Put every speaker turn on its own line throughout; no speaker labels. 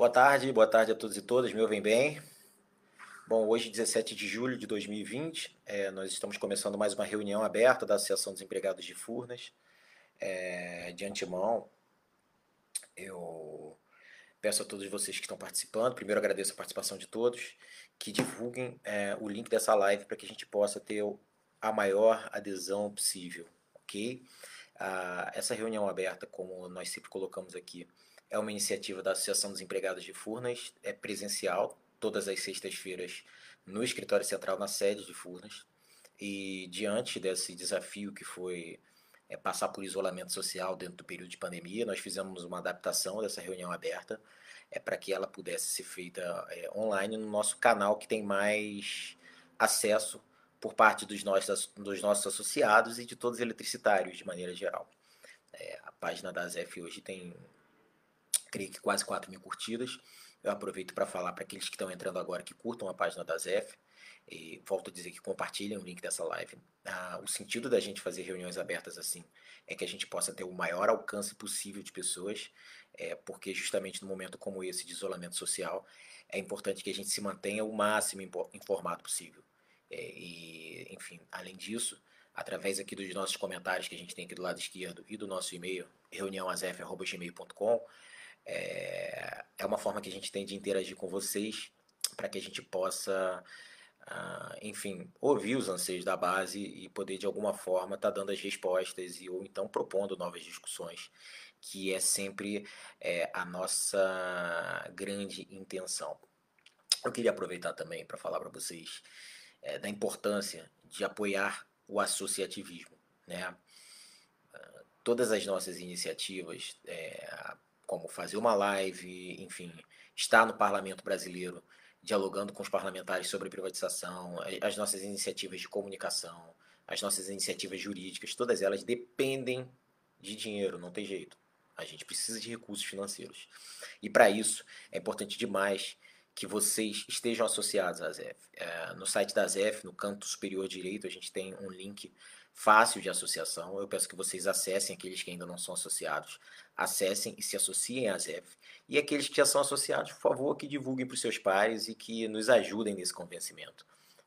Boa tarde, boa tarde a todos e todas, me ouvem bem? Bom, hoje, 17 de julho de 2020, é, nós estamos começando mais uma reunião aberta da Associação dos Empregados de Furnas. É, de antemão, eu peço a todos vocês que estão participando, primeiro agradeço a participação de todos, que divulguem é, o link dessa live para que a gente possa ter a maior adesão possível, ok? Ah, essa reunião aberta, como nós sempre colocamos aqui, é uma iniciativa da Associação dos Empregados de Furnas, é presencial, todas as sextas-feiras no escritório central na sede de Furnas. E diante desse desafio que foi é, passar por isolamento social dentro do período de pandemia, nós fizemos uma adaptação dessa reunião aberta é, para que ela pudesse ser feita é, online no nosso canal que tem mais acesso por parte dos nossos, dos nossos associados e de todos os eletricitários de maneira geral. É, a página da ZEF hoje tem creio que quase 4 mil curtidas. Eu aproveito para falar para aqueles que estão entrando agora que curtam a página da ZEF. E volto a dizer que compartilhem o link dessa live. Ah, o sentido da gente fazer reuniões abertas assim é que a gente possa ter o maior alcance possível de pessoas, é, porque justamente no momento como esse de isolamento social é importante que a gente se mantenha o máximo informado possível. É, e, enfim, além disso, através aqui dos nossos comentários que a gente tem aqui do lado esquerdo e do nosso e-mail, reuniãoazef.gmail.com, é, é uma forma que a gente tem de interagir com vocês para que a gente possa, uh, enfim, ouvir os anseios da base e poder de alguma forma estar tá dando as respostas e ou então propondo novas discussões, que é sempre é, a nossa grande intenção. Eu queria aproveitar também para falar para vocês é, da importância de apoiar o associativismo, né? Ah, todas as nossas iniciativas, é, como fazer uma live, enfim, estar no parlamento brasileiro dialogando com os parlamentares sobre privatização, as nossas iniciativas de comunicação, as nossas iniciativas jurídicas, todas elas dependem de dinheiro, não tem jeito. A gente precisa de recursos financeiros. E para isso é importante demais que vocês estejam associados à ZEF. É, no site da ZEF, no canto superior direito, a gente tem um link fácil de associação. Eu peço que vocês acessem, aqueles que ainda não são associados, acessem e se associem à ZEF. E aqueles que já são associados, por favor, que divulguem para os seus pares e que nos ajudem nesse convencimento.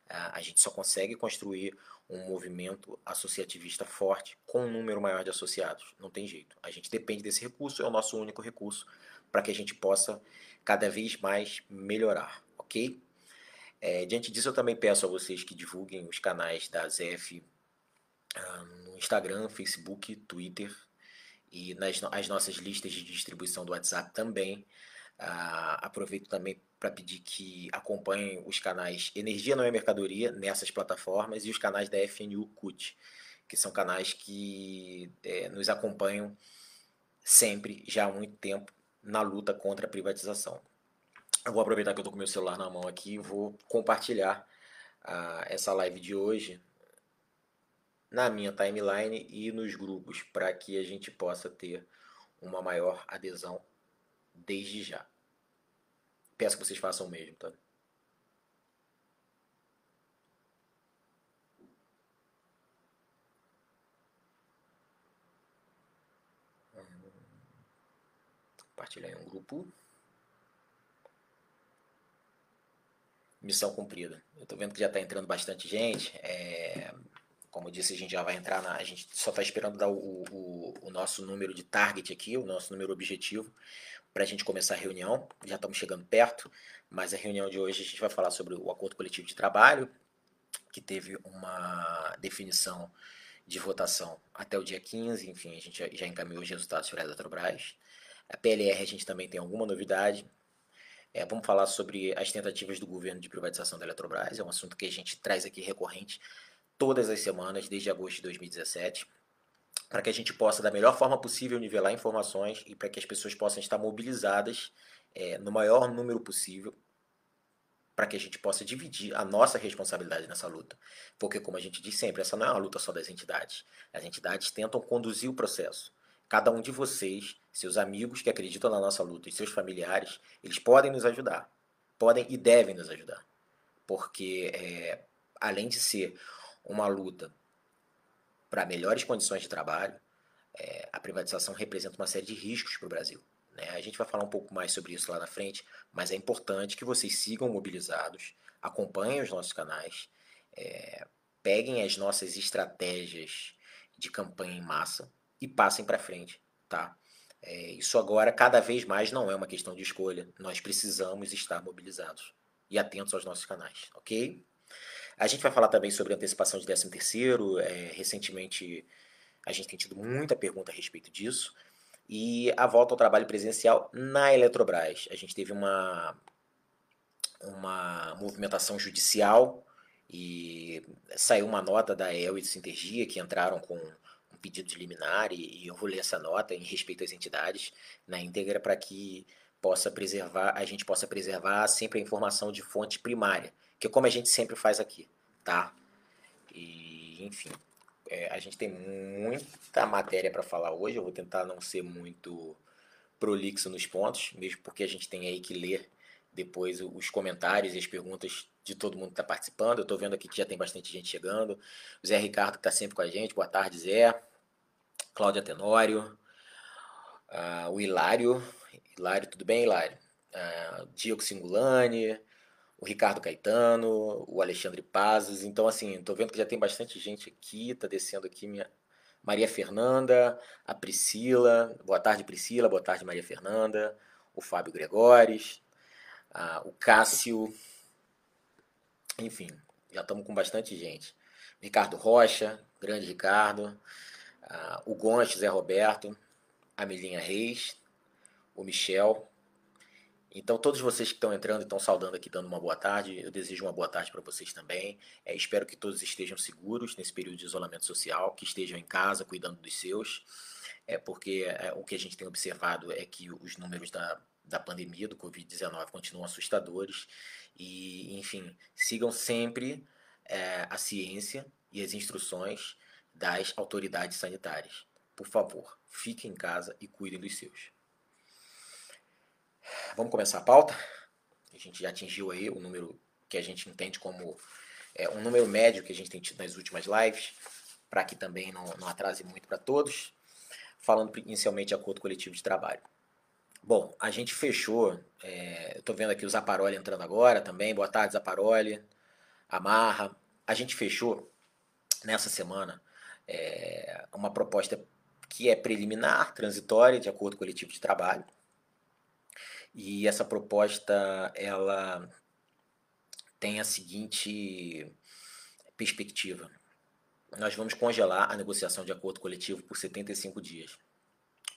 A gente só consegue construir um movimento associativista forte com um número maior de associados. Não tem jeito. A gente depende desse recurso, é o nosso único recurso para que a gente possa cada vez mais melhorar, ok? É, diante disso, eu também peço a vocês que divulguem os canais da ZEF ah, no Instagram, Facebook, Twitter e nas as nossas listas de distribuição do WhatsApp também. Uh, aproveito também para pedir que acompanhem os canais Energia Não é Mercadoria nessas plataformas e os canais da FNU CUT, que são canais que é, nos acompanham sempre, já há muito tempo, na luta contra a privatização. Eu vou aproveitar que eu estou com meu celular na mão aqui e vou compartilhar uh, essa live de hoje na minha timeline e nos grupos para que a gente possa ter uma maior adesão desde já. Peço que vocês façam o mesmo, tá? Compartilhar em um grupo. Missão cumprida. Eu tô vendo que já está entrando bastante gente. É como eu disse, a gente já vai entrar na. A gente só está esperando dar o, o, o, nosso número de target aqui, o nosso número objetivo, para a gente começar a reunião. Já estamos chegando perto, mas a reunião de hoje a gente vai falar sobre o acordo coletivo de trabalho, que teve uma definição de votação até o dia 15, enfim, a gente já, encaminhou os resultados finais da Petrobras. A PLR a gente também tem alguma novidade. É, vamos falar sobre as tentativas do governo de privatização da Eletrobras, é um assunto que a gente traz aqui recorrente todas as semanas, desde agosto de 2017, para que a gente possa, da melhor forma possível, nivelar informações e para que as pessoas possam estar mobilizadas é, no maior número possível, para que a gente possa dividir a nossa responsabilidade nessa luta. Porque, como a gente diz sempre, essa não é uma luta só das entidades. As entidades tentam conduzir o processo. Cada um de vocês, seus amigos que acreditam na nossa luta e seus familiares, eles podem nos ajudar. Podem e devem nos ajudar. Porque, é, além de ser uma luta para melhores condições de trabalho, é, a privatização representa uma série de riscos para o Brasil. Né? A gente vai falar um pouco mais sobre isso lá na frente, mas é importante que vocês sigam mobilizados, acompanhem os nossos canais, é, peguem as nossas estratégias de campanha em massa e passem para frente, tá? É, isso agora, cada vez mais, não é uma questão de escolha. Nós precisamos estar mobilizados e atentos aos nossos canais, ok? A gente vai falar também sobre antecipação de 13 terceiro. É, recentemente, a gente tem tido muita pergunta a respeito disso. E a volta ao trabalho presencial na Eletrobras. A gente teve uma, uma movimentação judicial e saiu uma nota da El e do Sintergia que entraram com um pedido de liminar e, e eu vou ler essa nota em respeito às entidades na íntegra para que possa preservar, a gente possa preservar sempre a informação de fonte primária, que como a gente sempre faz aqui, tá? E, enfim, é, a gente tem muita matéria para falar hoje, eu vou tentar não ser muito prolixo nos pontos, mesmo porque a gente tem aí que ler depois os comentários e as perguntas de todo mundo que está participando. Eu estou vendo aqui que já tem bastante gente chegando. O Zé Ricardo que está sempre com a gente. Boa tarde, Zé. Cláudia Tenório. Uh, o Hilário. Hilário, tudo bem, Hilário? Uh, Diego Singulani. O Ricardo Caetano. O Alexandre Pazos. Então, assim, estou vendo que já tem bastante gente aqui. Está descendo aqui minha... Maria Fernanda, a Priscila. Boa tarde, Priscila. Boa tarde, Maria Fernanda. O Fábio Gregores. O Cássio. Enfim, já estamos com bastante gente. Ricardo Rocha, grande Ricardo, o Gonte, Zé Roberto, a Melinha Reis, o Michel. Então, todos vocês que estão entrando e estão saudando aqui, dando uma boa tarde, eu desejo uma boa tarde para vocês também. É, espero que todos estejam seguros nesse período de isolamento social, que estejam em casa cuidando dos seus, é porque é, o que a gente tem observado é que os números da, da pandemia do Covid-19 continuam assustadores e, enfim, sigam sempre é, a ciência e as instruções das autoridades sanitárias. Por favor, fiquem em casa e cuidem dos seus. Vamos começar a pauta? A gente já atingiu aí o número que a gente entende como é, um número médio que a gente tem tido nas últimas lives, para que também não, não atrase muito para todos. Falando inicialmente de acordo coletivo de trabalho. Bom, a gente fechou. É, Estou vendo aqui o Zaparoli entrando agora também. Boa tarde, Zaparoli. Amarra. A gente fechou nessa semana é, uma proposta que é preliminar, transitória, de acordo coletivo de trabalho. E essa proposta ela tem a seguinte perspectiva. Nós vamos congelar a negociação de acordo coletivo por 75 dias.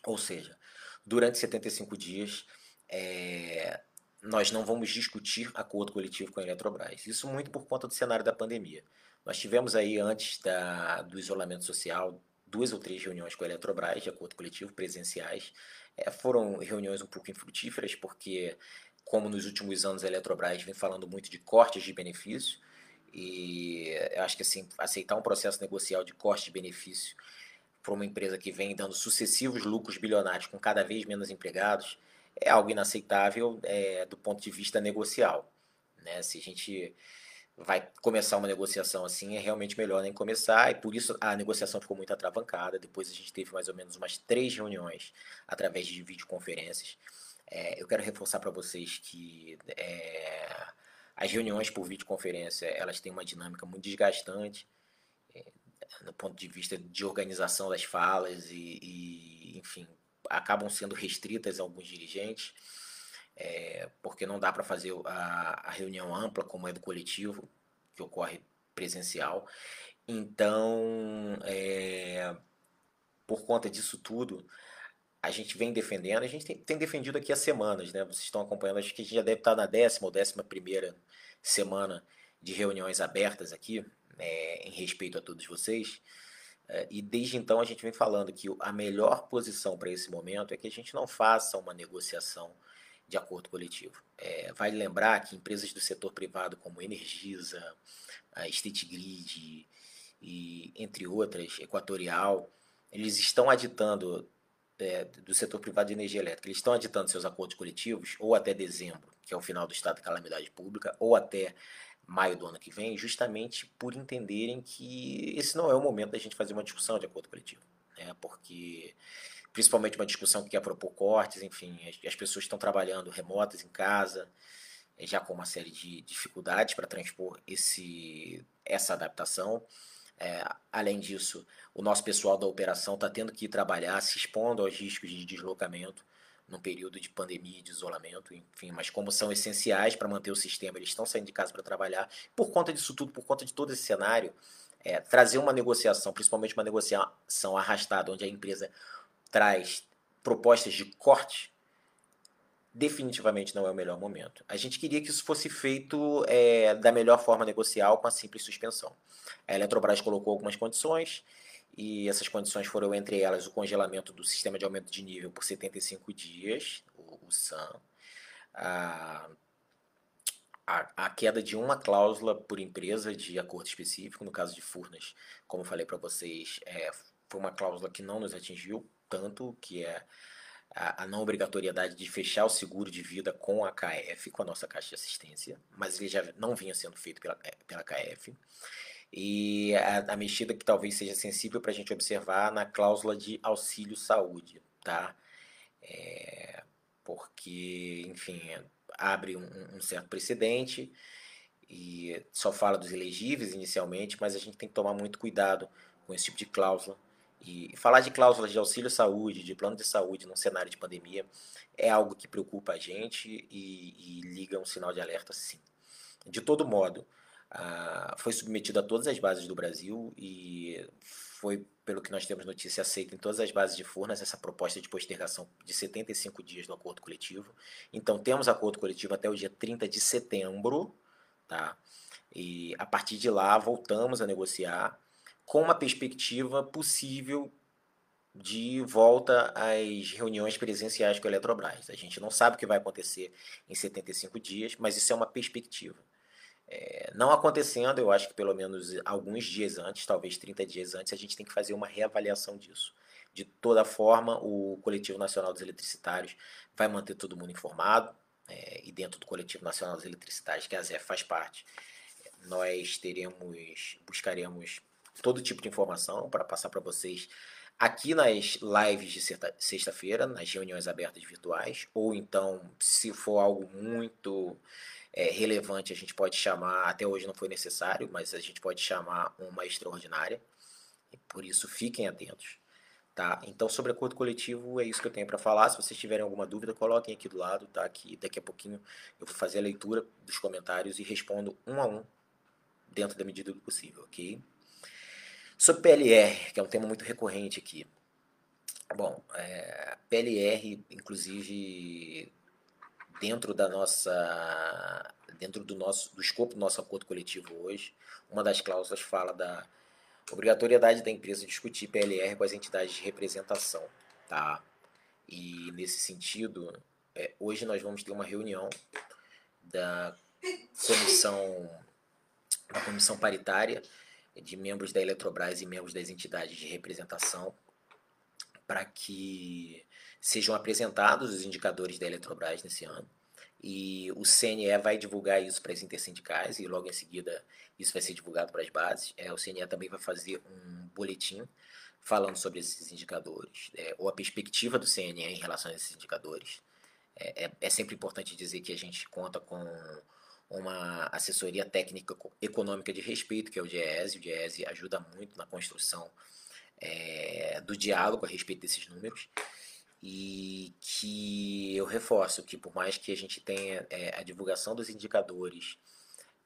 Ou seja, durante 75 dias, é, nós não vamos discutir acordo coletivo com a Eletrobras. Isso muito por conta do cenário da pandemia. Nós tivemos aí, antes da, do isolamento social, duas ou três reuniões com a Eletrobras de acordo coletivo, presenciais. É, foram reuniões um pouco infrutíferas, porque, como nos últimos anos a Eletrobras vem falando muito de cortes de benefício, e eu acho que assim, aceitar um processo negocial de corte de benefício para uma empresa que vem dando sucessivos lucros bilionários com cada vez menos empregados, é algo inaceitável é, do ponto de vista negocial. Né? Se a gente vai começar uma negociação assim, é realmente melhor nem começar, e por isso a negociação ficou muito atravancada. Depois a gente teve mais ou menos umas três reuniões através de videoconferências. É, eu quero reforçar para vocês que é, as reuniões por videoconferência elas têm uma dinâmica muito desgastante no ponto de vista de organização das falas e, e enfim, acabam sendo restritas a alguns dirigentes, é, porque não dá para fazer a, a, reunião ampla como é do coletivo, que ocorre presencial. Então, é, por conta disso tudo, a gente vem defendendo, a gente tem, tem, defendido aqui há semanas, né? Vocês estão acompanhando, acho que a gente já deve estar na décima ou décima primeira semana de reuniões abertas aqui, é, em respeito a todos vocês. É, e desde então a gente vem falando que a melhor posição para esse momento é que a gente não faça uma negociação de acordo coletivo. É, vale lembrar que empresas do setor privado como Energisa, a State Grid e entre outras, Equatorial, eles estão aditando é, do setor privado de energia elétrica, eles estão aditando seus acordos coletivos ou até dezembro, que é o final do estado de calamidade pública, ou até maio do ano que vem, justamente por entenderem que esse não é o momento da gente fazer uma discussão de acordo coletivo. Né? Porque principalmente uma discussão que quer propor cortes, enfim, as, as pessoas estão trabalhando remotas em casa, é, já com uma série de dificuldades para transpor esse, essa adaptação. É, além disso, o nosso pessoal da operação está tendo que trabalhar, se expondo aos riscos de deslocamento num período de pandemia de isolamento, enfim, mas como são essenciais para manter o sistema, eles estão saindo de casa para trabalhar. Por conta disso tudo, por conta de todo esse cenário, é, trazer uma negociação, principalmente uma negociação arrastada, onde a empresa traz propostas de corte, definitivamente não é o melhor momento. A gente queria que isso fosse feito é, da melhor forma negocial, com a simples suspensão. A Eletrobras colocou algumas condições, e essas condições foram, entre elas, o congelamento do sistema de aumento de nível por 75 dias, o, o SAM, a, a, queda de uma cláusula por empresa de acordo específico, no caso de Furnas, como falei para vocês, é, foi uma cláusula que não nos atingiu tanto, que é a, não obrigatoriedade de fechar o seguro de vida com a KF, com a nossa caixa de assistência, mas ele já não vinha sendo feito pela, é, pela KF. E a, a mexida que talvez seja sensível para a gente observar na cláusula de auxílio saúde, tá? É, porque, enfim, abre um, um certo precedente e só fala dos elegíveis inicialmente, mas a gente tem que tomar muito cuidado com esse tipo de cláusula. E falar de cláusulas de auxílio saúde, de plano de saúde num cenário de pandemia, é algo que preocupa a gente e, e liga um sinal de alerta, sim. De todo modo, foi submetido a todas as bases do Brasil e foi, pelo que nós temos notícia, aceita em todas as bases de Furnas essa proposta de postergação de 75 dias do acordo coletivo. Então, temos acordo coletivo até o dia 30 de setembro, tá? E a partir de lá, voltamos a negociar com uma perspectiva possível de volta às reuniões presenciais com a Eletrobras. A gente não sabe o que vai acontecer em 75 dias, mas isso é uma perspectiva. É, não acontecendo, eu acho que pelo menos alguns dias antes, talvez 30 dias antes, a gente tem que fazer uma reavaliação disso. De toda forma, o Coletivo Nacional dos Eletricitários vai manter todo mundo informado, é, e dentro do Coletivo Nacional dos Eletricitários, que a Zé faz parte, nós teremos, buscaremos todo tipo de informação para passar para vocês aqui nas lives de sexta-feira, nas reuniões abertas virtuais, ou então, se for algo muito é, relevante, a gente pode chamar, até hoje não foi necessário, mas a gente pode chamar uma extraordinária. Por isso, fiquem atentos. Tá? Então, sobre acordo coletivo, é isso que eu tenho para falar. Se vocês tiverem alguma dúvida, coloquem aqui do lado, tá? Que daqui a pouquinho eu vou fazer a leitura dos comentários e respondo um a um dentro da medida do possível, ok? Sobre PLR, que é um tema muito recorrente aqui. Bom, é, PLR, inclusive, dentro da nossa dentro do nosso do escopo do nosso acordo coletivo hoje, uma das cláusulas fala da obrigatoriedade da empresa discutir PLR com as entidades de representação, tá? E nesse sentido, é, hoje nós vamos ter uma reunião da comissão da comissão paritária de membros da Eletrobras e membros das entidades de representação para que sejam apresentados os indicadores da Eletrobras nesse ano. E o CNE vai divulgar isso para as intersindicais e logo em seguida isso vai ser divulgado para as bases. É, o CNE também vai fazer um boletim falando sobre esses indicadores, é, ou a perspectiva do CNE em relação a esses indicadores. É, é, é sempre importante dizer que a gente conta com uma assessoria técnica econômica de respeito, que é o DIESE. O DIESE ajuda muito na construção é, do diálogo a respeito desses números e que eu reforço que por mais que a gente tenha é, a divulgação dos indicadores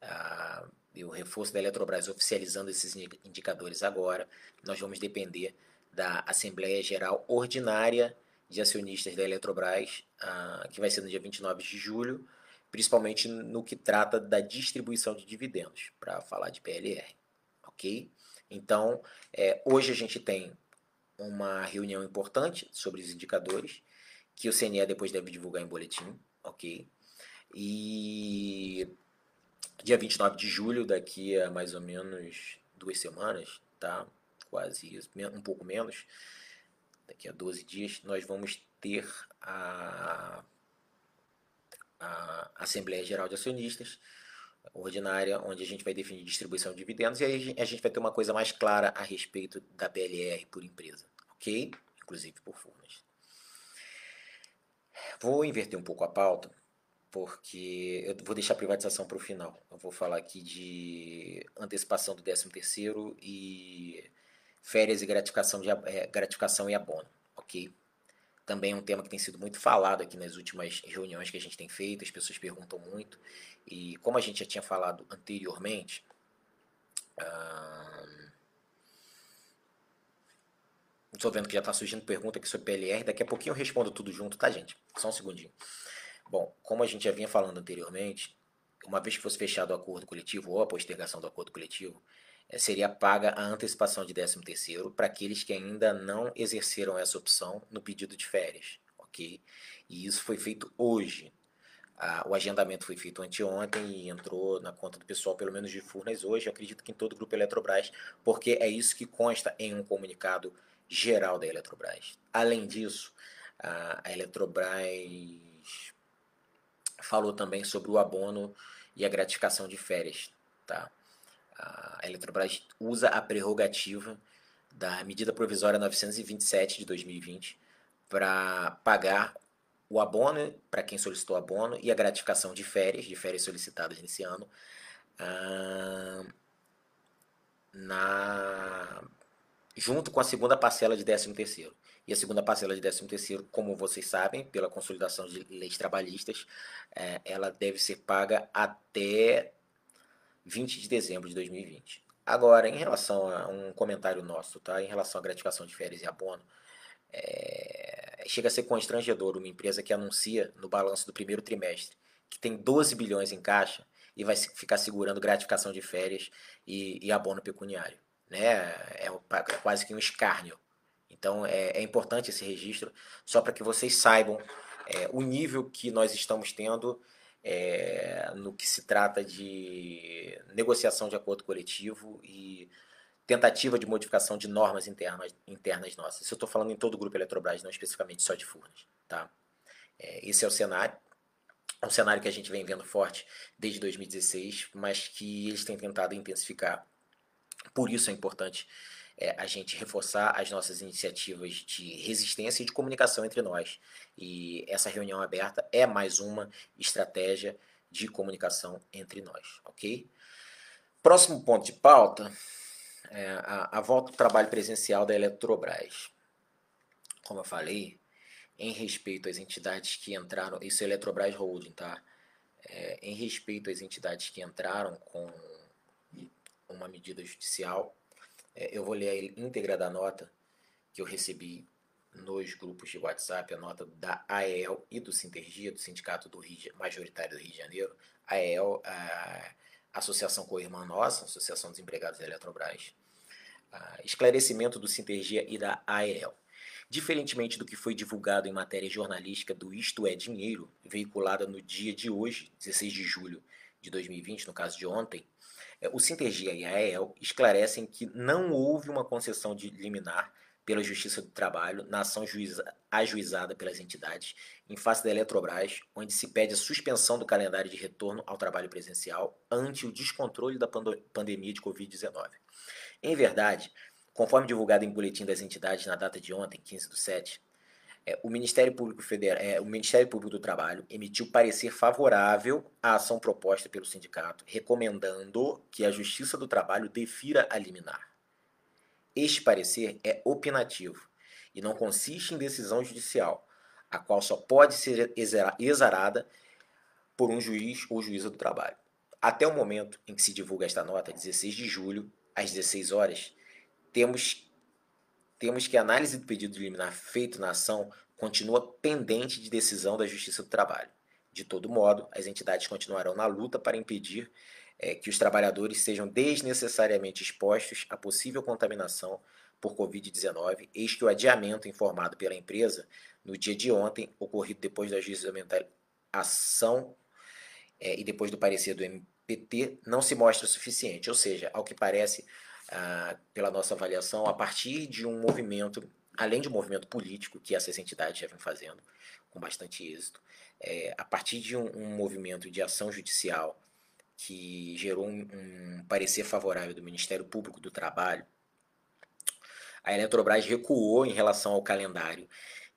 a, e o reforço da Eletrobras oficializando esses indicadores agora, nós vamos depender da Assembleia Geral Ordinária de Acionistas da Eletrobras, a, que vai ser no dia 29 de julho, principalmente no que trata da distribuição de dividendos, para falar de PLR, ok? Então, é, hoje a gente tem uma reunião importante sobre os indicadores, que o CNE depois deve divulgar em boletim, ok? E dia 29 de julho, daqui a mais ou menos duas semanas, tá? Quase isso, um pouco menos, daqui a 12 dias, nós vamos ter a, a Assembleia Geral de Acionistas, ordinária, onde a gente vai definir distribuição de dividendos e aí a gente vai ter uma coisa mais clara a respeito da PLR por empresa, ok? inclusive por Furnas. Vou inverter um pouco a pauta, porque eu vou deixar a privatização para o final. Eu vou falar aqui de antecipação do 13º e férias e gratificação, de, é, gratificação e abono, ok? Também é um tema que tem sido muito falado aqui nas últimas reuniões que a gente tem feito, as pessoas perguntam muito. E como a gente já tinha falado anteriormente, Estou vendo que já está surgindo pergunta aqui sobre PLR. Daqui a pouquinho eu respondo tudo junto, tá, gente? Só um segundinho. Bom, como a gente já vinha falando anteriormente, uma vez que fosse fechado o acordo coletivo ou a postergação do acordo coletivo, seria paga a antecipação de 13 terceiro para aqueles que ainda não exerceram essa opção no pedido de férias, ok? E isso foi feito hoje. Ah, o agendamento foi feito anteontem e entrou na conta do pessoal, pelo menos de Furnas hoje, acredito que em todo o grupo Eletrobras, porque é isso que consta em um comunicado geral da Eletrobras. Além disso, a Eletrobras falou também sobre o abono e a gratificação de férias. Tá? A Eletrobras usa a prerrogativa da medida provisória 927 de 2020 para pagar o abono para quem solicitou abono e a gratificação de férias, de férias solicitadas nesse ano, na junto com a segunda parcela de 13 terceiro. E a segunda parcela de 13 terceiro, como vocês sabem, pela consolidação de leis trabalhistas, é, ela deve ser paga até 20 de dezembro de 2020. Agora, em relação a um comentário nosso, tá? Em relação à gratificação de férias e abono, é, chega a ser constrangedor uma empresa que anuncia no balanço do primeiro trimestre que tem 12 bilhões em caixa e vai ficar segurando gratificação de férias e, e abono pecuniário né? É, é quase que um escárnio. Então é, é importante esse registro, só para que vocês saibam é, o nível que nós estamos tendo é, no que se trata de negociação de acordo coletivo e tentativa de modificação de normas internas, internas nossas. Isso eu estou falando em todo o grupo Eletrobras, não especificamente só de Furnas. Tá? É, esse é o cenário. É um cenário que a gente vem vendo forte desde 2016, mas que eles têm tentado intensificar por isso é importante é, a gente reforçar as nossas iniciativas de resistência e de comunicação entre nós. E essa reunião aberta é mais uma estratégia de comunicação entre nós, ok? Próximo ponto de pauta é a, a volta do trabalho presencial da Eletrobras. Como eu falei, em respeito às entidades que entraram, isso é Eletrobras Holding, tá? É, em respeito às entidades que entraram com uma medida judicial. É, eu vou ler a íntegra da nota que eu recebi nos grupos de WhatsApp, a nota da AEL e do Sintergia, do Sindicato do Rio, Majoritário do Rio de Janeiro. A AEL, a Associação Co-Irmã Nossa, Associação dos Empregados da Eletrobras. esclarecimento do Sintergia e da AEL. Diferentemente do que foi divulgado em matéria jornalística do Isto é Dinheiro, veiculada no dia de hoje, 16 de julho de 2020, no caso de ontem, o Sintergia e a AEL esclarecem que não houve uma concessão de liminar pela Justiça do Trabalho na ação juiza, ajuizada pelas entidades em face da Eletrobras, onde se pede a suspensão do calendário de retorno ao trabalho presencial ante o descontrole da pandemia de Covid-19. Em verdade, conforme divulgado em boletim das entidades na data de ontem, 15 do 7, é, o, Ministério Público Federal, é, o Ministério Público do Trabalho emitiu parecer favorável à ação proposta pelo sindicato, recomendando que a Justiça do Trabalho defira a liminar. Este parecer é opinativo e não consiste em decisão judicial, a qual só pode ser exarada por um juiz ou juíza do trabalho. Até o momento em que se divulga esta nota, 16 de julho, às 16 horas, temos temos que a análise do pedido de liminar feito na ação continua pendente de decisão da Justiça do Trabalho. De todo modo, as entidades continuarão na luta para impedir é, que os trabalhadores sejam desnecessariamente expostos a possível contaminação por Covid-19, eis que o adiamento informado pela empresa no dia de ontem, ocorrido depois da juizamental ação é, e depois do parecer do MPT, não se mostra suficiente. Ou seja, ao que parece, ah, pela nossa avaliação, a partir de um movimento, além de um movimento político, que essas entidades já vêm fazendo com bastante êxito, é, a partir de um, um, movimento de ação judicial que gerou um, um parecer favorável do Ministério Público do Trabalho, a Eletrobras recuou em relação ao calendário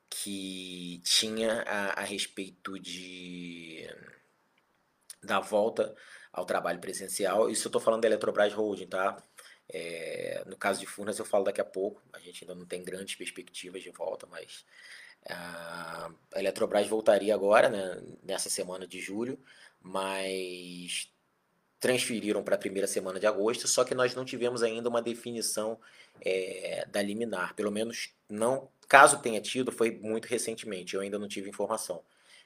que tinha a, a respeito de da volta ao trabalho presencial. Isso eu estou falando da Eletrobras Holding, tá? É, no caso de Furnas eu falo daqui a pouco. A gente ainda não tem grandes perspectivas de volta, mas a Eletrobras voltaria agora, né, nessa semana de julho, mas transferiram para a primeira semana de agosto, só que nós não tivemos ainda uma definição é, da liminar, pelo menos não, caso tenha tido, foi muito recentemente, eu ainda não tive informação.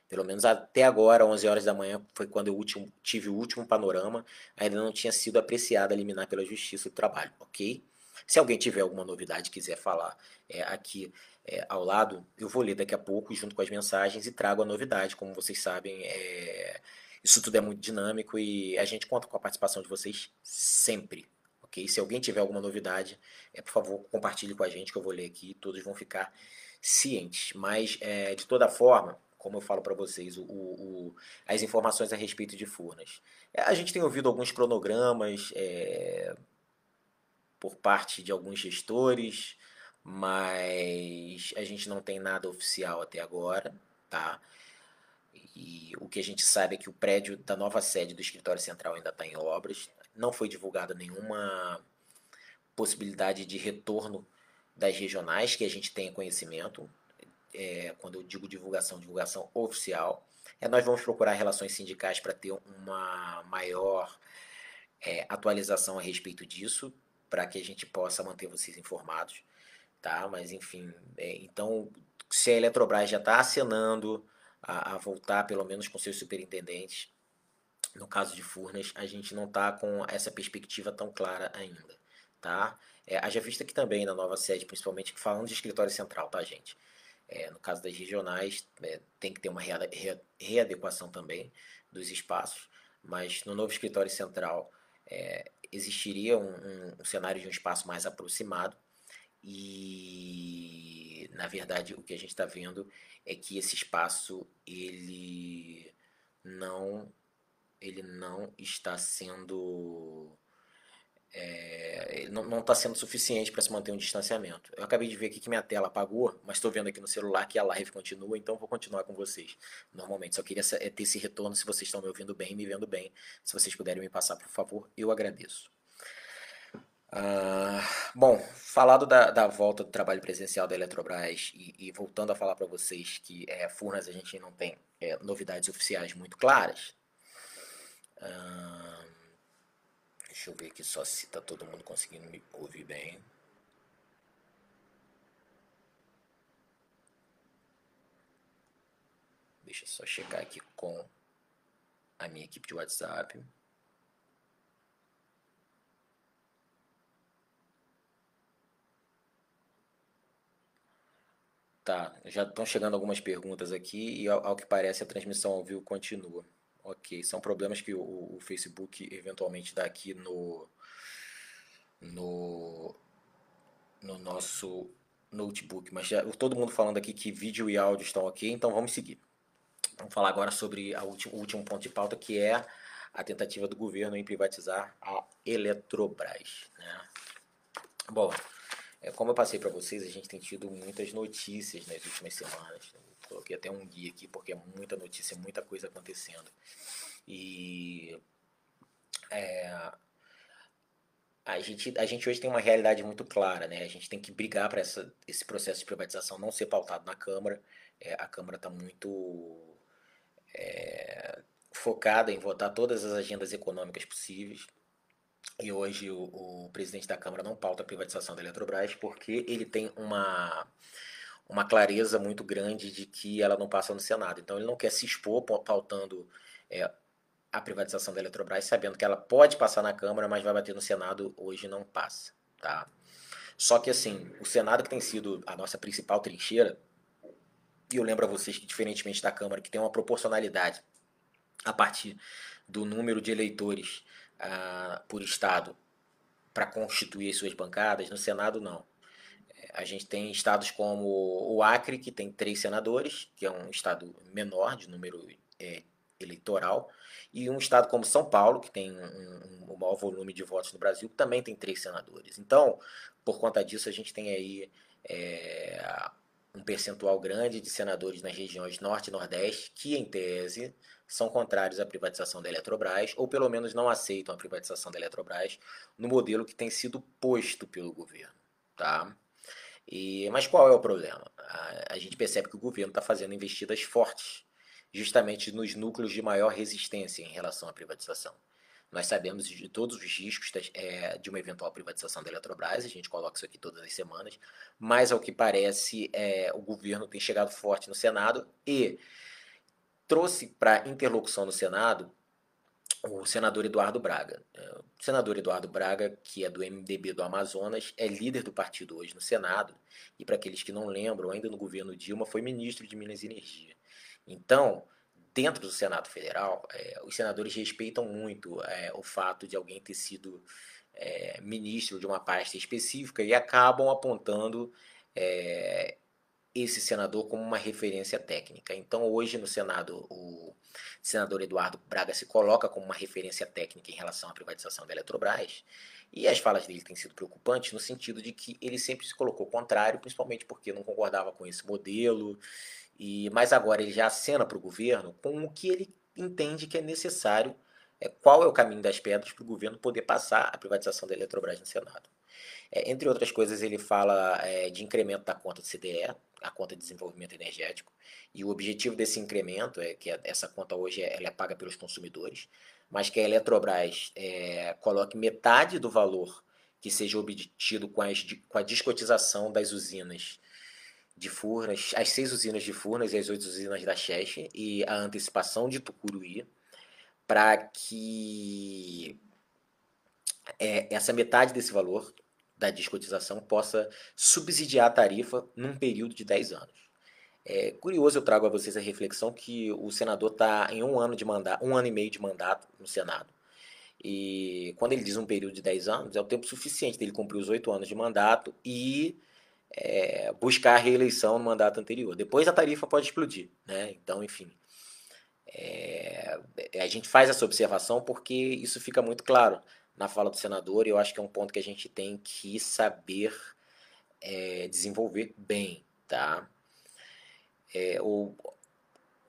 Pelo menos até agora, 11 horas da manhã, foi quando eu último, tive o último panorama, ainda não tinha sido apreciada a liminar pela Justiça do Trabalho, ok? Se alguém tiver alguma novidade quiser falar é, aqui é, ao lado, eu vou ler daqui a pouco junto com as mensagens e trago a novidade. Como vocês sabem, é, isso tudo é muito dinâmico e a gente conta com a participação de vocês sempre. Ok? Se alguém tiver alguma novidade, é, por favor, compartilhe com a gente que eu vou ler aqui. Todos vão ficar cientes. Mas, é, de toda forma, como eu falo para vocês, o, o, as informações a respeito de Furnas. É, a gente tem ouvido alguns cronogramas é, por parte de alguns gestores, mas a gente não tem nada oficial até agora, tá? E o que a gente sabe é que o prédio da nova sede do escritório central ainda está em obras. Não foi divulgada nenhuma possibilidade de retorno das regionais que a gente tenha conhecimento. É, quando eu digo divulgação, divulgação oficial. É, nós vamos procurar relações sindicais para ter uma maior é, atualização a respeito disso, para que a gente possa manter vocês informados tá? Mas enfim, é, então se a Eletrobras já está acenando a, a, voltar, pelo menos com seus superintendentes, no caso de Furnas, a gente não está com essa perspectiva tão clara ainda, tá? É, haja vista que também na nova sede, principalmente falando de escritório central, tá, gente? É, no caso das regionais, é, tem que ter uma readequação também dos espaços, mas no novo escritório central é, existiria um, um, um cenário de um espaço mais aproximado, e na verdade o que a gente está vendo é que esse espaço ele não ele não está sendo é, não está sendo suficiente para se manter um distanciamento. Eu acabei de ver aqui que minha tela apagou, mas estou vendo aqui no celular que a live continua, então vou continuar com vocês. Normalmente, só queria é, ter esse retorno se vocês estão me ouvindo bem, me vendo bem. Se vocês puderem me passar, por favor, eu agradeço. Uh, bom, falado da, da, volta do trabalho presencial da Eletrobras e, e voltando a falar para vocês que é, Furnas a gente não tem é, novidades oficiais muito claras. Uh, deixa eu ver aqui só se está todo mundo conseguindo me ouvir bem. Deixa eu só checar aqui com a minha equipe de WhatsApp. Tá, já estão chegando algumas perguntas aqui e ao, ao, que parece a transmissão ao vivo continua. Ok, são problemas que o, o Facebook eventualmente dá aqui no, no, no nosso notebook, mas já, todo mundo falando aqui que vídeo e áudio estão ok, então vamos seguir. Vamos falar agora sobre ulti, o último ponto de pauta que é a tentativa do governo em privatizar a Eletrobras. Né? Bom, é, como eu passei para vocês, a gente tem tido muitas notícias nas últimas semanas. Coloquei até um guia aqui porque é muita notícia, muita coisa acontecendo. E é, a, gente, a gente hoje tem uma realidade muito clara, né? A gente tem que brigar para esse processo de privatização não ser pautado na Câmara. É, a Câmara está muito é, focada em votar todas as agendas econômicas possíveis. E hoje o, o, presidente da Câmara não pauta a privatização da Eletrobras porque ele tem uma, uma clareza muito grande de que ela não passa no Senado. Então ele não quer se expor pautando é, a privatização da Eletrobras, sabendo que ela pode passar na Câmara, mas vai bater no Senado, hoje não passa. Tá? Só que assim, o Senado que tem sido a nossa principal trincheira, e eu lembro a vocês que, diferentemente da Câmara, que tem uma proporcionalidade a partir do número de eleitores ah, por estado para constituir suas bancadas, no Senado não. A gente tem estados como o Acre, que tem três senadores, que é um estado menor de número é, eleitoral, e um estado como São Paulo, que tem um, um, um, maior volume de votos no Brasil, que também tem três senadores. Então, Por conta disso, a gente tem aí é, um percentual grande de senadores nas regiões Norte e Nordeste que, em tese, são contrários à privatização da Eletrobras, ou pelo menos não aceitam a privatização da Eletrobras no modelo que tem sido posto pelo governo. Tá? E, mas qual é o problema? A, a gente percebe que o governo está fazendo investidas fortes, justamente nos núcleos de maior resistência em relação à privatização. Nós sabemos de todos os riscos é, de uma eventual privatização da Eletrobras, a gente coloca isso aqui todas as semanas, mas ao que parece, é, o governo tem chegado forte no Senado e trouxe para interlocução no Senado o senador Eduardo Braga. O senador Eduardo Braga, que é do MDB do Amazonas, é líder do partido hoje no Senado, e para aqueles que não lembram, ainda no governo Dilma, foi ministro de Minas e Energia. Então, dentro do Senado Federal, é, os senadores respeitam muito é, o fato de alguém ter sido é, ministro de uma pasta específica e acabam apontando esse senador como uma referência técnica. Então, hoje no Senado, o senador Eduardo Braga se coloca como uma referência técnica em relação à privatização da Eletrobras. E as falas dele têm sido preocupantes no sentido de que ele sempre se colocou contrário, principalmente porque não concordava com esse modelo e, mas agora ele já acena para o governo com o que ele entende que é necessário, é, qual é o caminho das pedras para o governo poder passar a privatização da Eletrobras no Senado. É, entre outras coisas, ele fala é, de incremento da conta do CDE, a conta de desenvolvimento energético, e o objetivo desse incremento é que essa conta hoje ela é paga pelos consumidores, mas que a Eletrobras é, coloque metade do valor que seja obtido com, as, com a descotização das usinas de Furnas, as seis usinas de Furnas e as oito usinas da Cheche e a antecipação de Tucuruí, para que é, essa metade desse valor da descotização possa subsidiar a tarifa num período de 10 anos. É curioso, eu trago a vocês a reflexão que o senador está em um ano de mandato, um ano e meio de mandato no Senado. E quando ele diz um período de 10 anos, é o tempo suficiente dele cumprir os oito anos de mandato e é, buscar a reeleição no mandato anterior. Depois a tarifa pode explodir, né? Então, enfim. É, a gente faz essa observação porque isso fica muito claro na fala do senador e eu acho que é um ponto que a gente tem que saber é, desenvolver bem, tá? É, o,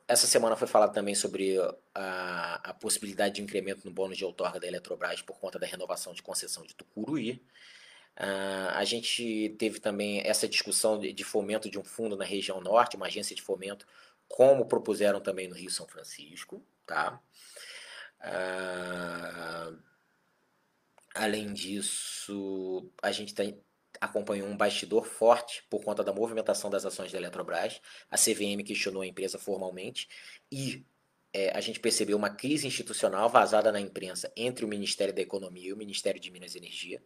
essa semana foi falado também sobre a, a, possibilidade de incremento no bônus de outorga da Eletrobras por conta da renovação de concessão de Tucuruí. Uh, a gente teve também essa discussão de, de, fomento de um fundo na região norte, uma agência de fomento, como propuseram também no Rio São Francisco. Tá? Uh, além disso, a gente tem, acompanhou um bastidor forte por conta da movimentação das ações da Eletrobras. A CVM questionou a empresa formalmente e é, a gente percebeu uma crise institucional vazada na imprensa entre o Ministério da Economia e o Ministério de Minas e Energia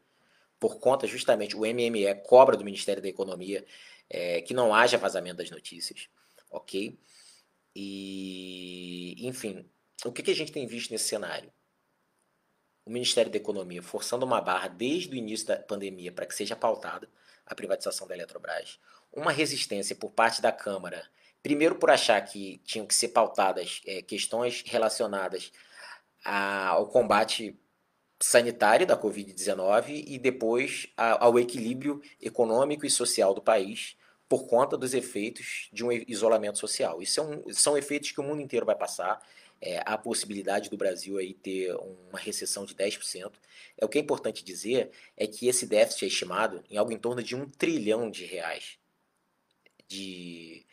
por conta justamente, o MME cobra do Ministério da Economia é, que não haja vazamento das notícias, ok? E, enfim, o que, que a gente tem visto nesse cenário? O Ministério da Economia forçando uma barra desde o início da pandemia para que seja pautada a privatização da Eletrobras, uma resistência por parte da Câmara, primeiro por achar que tinham que ser pautadas é, questões relacionadas a, ao combate sanitária da Covid-19 e depois ao equilíbrio econômico e social do país por conta dos efeitos de um isolamento social. Isso é um, são efeitos que o mundo inteiro vai passar. É, a possibilidade do Brasil aí ter uma recessão de 10%. É, o que é importante dizer é que esse déficit é estimado em algo em torno de um trilhão de reais de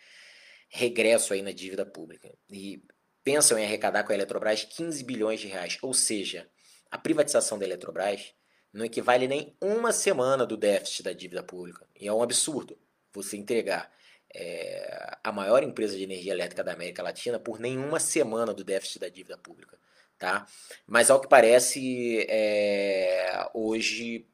regresso aí na dívida pública. E pensam em arrecadar com a Eletrobras 15 bilhões de reais, ou seja, a privatização da Eletrobras não equivale nem uma semana do déficit da dívida pública. E é um absurdo você entregar é, a maior empresa de energia elétrica da América Latina por nenhuma semana do déficit da dívida pública. Tá? Mas ao que parece, é, hoje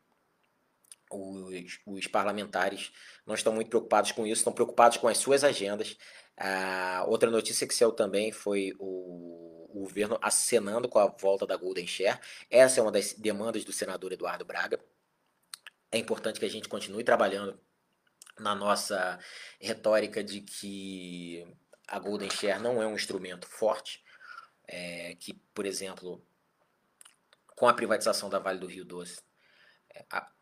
os, os, parlamentares não estão muito preocupados com isso, estão preocupados com as suas agendas. A outra notícia que saiu também foi o o governo acenando com a volta da Golden Share. Essa é uma das demandas do senador Eduardo Braga. É importante que a gente continue trabalhando na nossa retórica de que a Golden Share não é um instrumento forte, é, que, por exemplo, com a privatização da Vale do Rio Doce,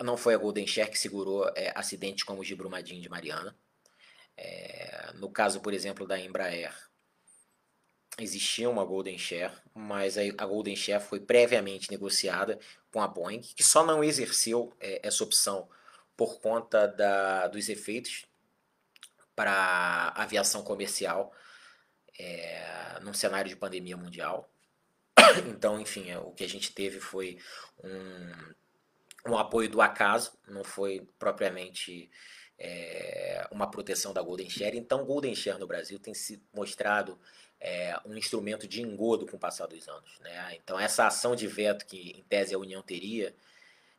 Não foi a Golden Share que segurou é, acidentes como o de Brumadinho de Mariana. É, no caso, por exemplo, da Embraer, existia uma Golden Share, mas a Golden Share foi previamente negociada com a Boeing, que só não exerceu é, essa opção por conta da, dos efeitos para aviação comercial é, num cenário de pandemia mundial. Então, enfim, o que a gente teve foi um, um apoio do acaso, não foi propriamente é, uma proteção da Golden Share. Então, Golden Share no Brasil tem se mostrado é, um instrumento de engodo com o passar dos anos. Né? Então, essa ação de veto que, em tese, a União teria,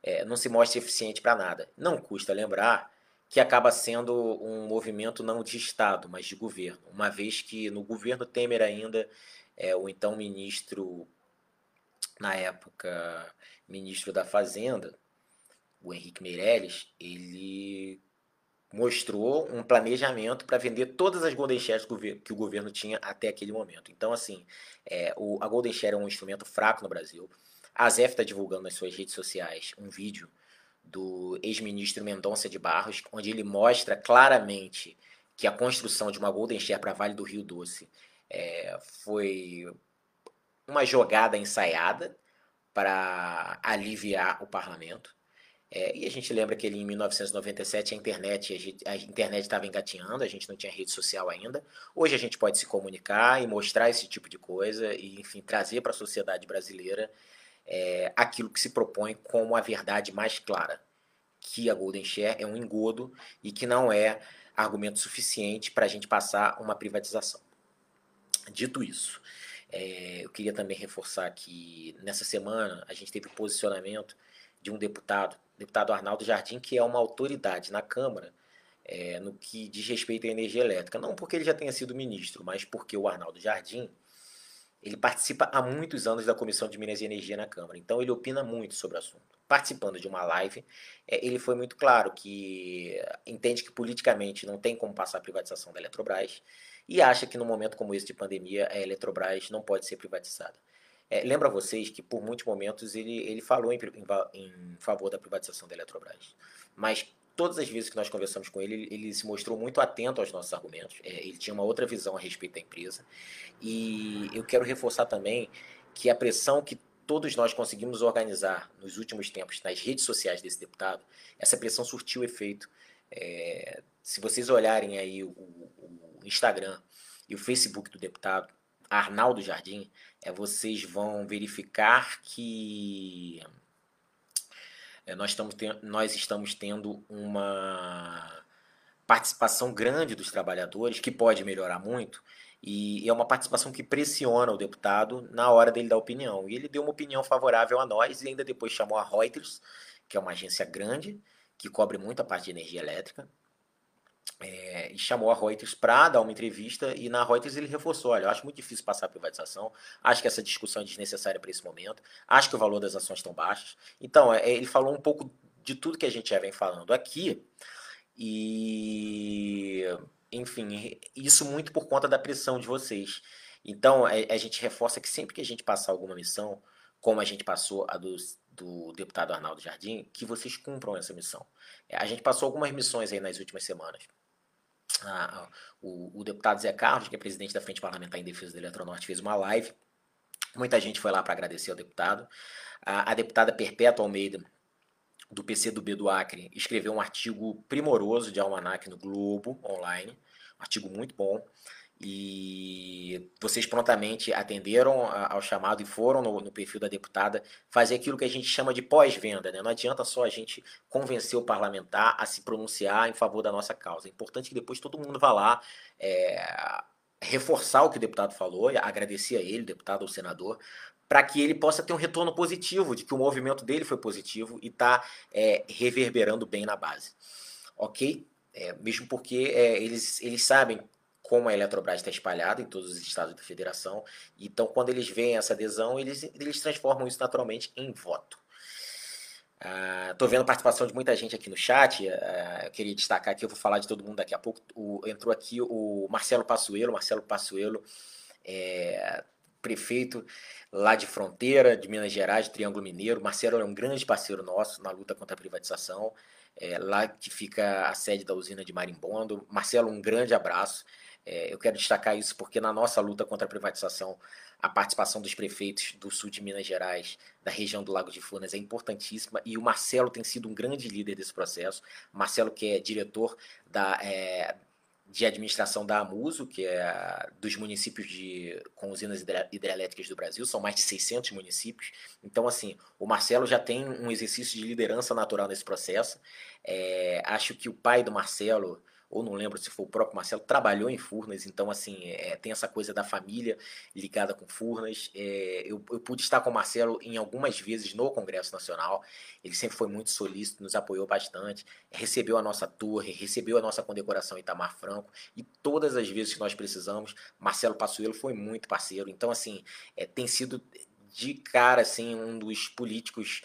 é, não se mostra eficiente para nada. Não custa lembrar que acaba sendo um movimento não de Estado, mas de governo, uma vez que no governo Temer ainda, é, o então ministro, na época, ministro da Fazenda, o Henrique Meirelles, ele mostrou um planejamento para vender todas as Golden Shares que o governo tinha até aquele momento. Então, assim, é, o, a Golden Share é um instrumento fraco no Brasil. A ZEF está divulgando nas suas redes sociais um vídeo do ex-ministro Mendonça de Barros, onde ele mostra claramente que a construção de uma Golden Share para Vale do Rio Doce é, foi uma jogada ensaiada para aliviar o parlamento. É, e a gente lembra que ele, em 1997 a internet a, internet estava engatinhando, a gente não tinha rede social ainda. Hoje a gente pode se comunicar e mostrar esse tipo de coisa e, enfim, trazer para a sociedade brasileira é, aquilo que se propõe como a verdade mais clara, que a Golden Share é um engodo e que não é argumento suficiente para a gente passar uma privatização. Dito isso, é, eu queria também reforçar que nessa semana a gente teve o posicionamento de um deputado, deputado Arnaldo Jardim, que é uma autoridade na Câmara é, no que diz respeito à energia elétrica. Não porque ele já tenha sido ministro, mas porque o Arnaldo Jardim ele participa há muitos anos da Comissão de Minas e Energia na Câmara, então ele opina muito sobre o assunto. Participando de uma live, é, ele foi muito claro que entende que politicamente não tem como passar a privatização da Eletrobras e acha que no momento como esse de pandemia a Eletrobras não pode ser privatizada. É, lembra vocês que por muitos momentos ele, ele falou em, em, em favor da privatização da Eletrobras, mas todas as vezes que nós conversamos com ele, ele, se mostrou muito atento aos nossos argumentos. É, ele tinha uma outra visão a respeito da empresa. E eu quero reforçar também que a pressão que todos nós conseguimos organizar nos últimos tempos nas redes sociais desse deputado, essa pressão surtiu efeito. É, se vocês olharem aí o, o, Instagram e o Facebook do deputado Arnaldo Jardim, é, vocês vão verificar que é, nós, estamos nós estamos tendo uma participação grande dos trabalhadores, que pode melhorar muito, e é uma participação que pressiona o deputado na hora dele dar opinião. E ele deu uma opinião favorável a nós e ainda depois chamou a Reuters, que é uma agência grande, que cobre muito a parte de energia elétrica, é, e chamou a Reuters para dar uma entrevista e na Reuters ele reforçou, olha, eu acho muito difícil passar a privatização, acho que essa discussão é desnecessária para esse momento, acho que o valor das ações estão baixas. Então, é, ele falou um pouco de tudo que a gente já vem falando aqui e, enfim, isso muito por conta da pressão de vocês. Então, é, a gente reforça que sempre que a gente passar alguma missão, como a gente passou a dos do deputado Arnaldo Jardim, que vocês cumpram essa missão. É, a gente passou algumas missões aí nas últimas semanas. Ah, o, o, deputado Zé Carlos, que é presidente da Frente Parlamentar em Defesa do Eletronorte, fez uma live. Muita gente foi lá para agradecer ao deputado. A, a deputada Perpétua Almeida, do PCdoB do Acre, escreveu um artigo primoroso de almanac no Globo, online. Um artigo muito bom e vocês prontamente atenderam ao chamado e foram no, no, perfil da deputada fazer aquilo que a gente chama de pós-venda. Né? Não adianta só a gente convencer o parlamentar a se pronunciar em favor da nossa causa. É importante que depois todo mundo vá lá é, reforçar o que o deputado falou, agradecer a ele, deputado ou senador, para que ele possa ter um retorno positivo, de que o movimento dele foi positivo e está é, reverberando bem na base. Ok? É, mesmo porque é, eles, eles sabem como a Eletrobras está espalhada em todos os estados da federação. Então, quando eles veem essa adesão, eles, eles transformam isso naturalmente em voto. Estou uh, vendo a participação de muita gente aqui no chat. Uh, eu queria destacar aqui, eu vou falar de todo mundo daqui a pouco. O, entrou aqui o Marcelo Passuelo. Marcelo Passuelo é, prefeito lá de Fronteira, de Minas Gerais, de Triângulo Mineiro. Marcelo é um grande parceiro nosso na luta contra a privatização. É, lá que fica a sede da usina de Marimbondo. Marcelo, um grande abraço. É, eu quero destacar isso porque na nossa luta contra a privatização, a participação dos prefeitos do sul de Minas Gerais, da região do Lago de Furnas, é importantíssima e o Marcelo tem sido um grande líder desse processo. Marcelo, que é diretor da, é, de administração da Amuso, que é dos municípios de, com usinas hidrelétricas do Brasil, são mais de 600 municípios. Então, assim, o Marcelo já tem um exercício de liderança natural nesse processo. É, acho que o pai do Marcelo, ou não lembro se foi o próprio Marcelo, trabalhou em Furnas, então assim, é, tem essa coisa da família ligada com Furnas. É, eu, eu, pude estar com o Marcelo em algumas vezes no Congresso Nacional, ele sempre foi muito solícito, nos apoiou bastante, recebeu a nossa torre, recebeu a nossa condecoração Itamar Franco, e todas as vezes que nós precisamos, Marcelo Passuelo foi muito parceiro, então assim, é, tem sido de cara assim, um dos políticos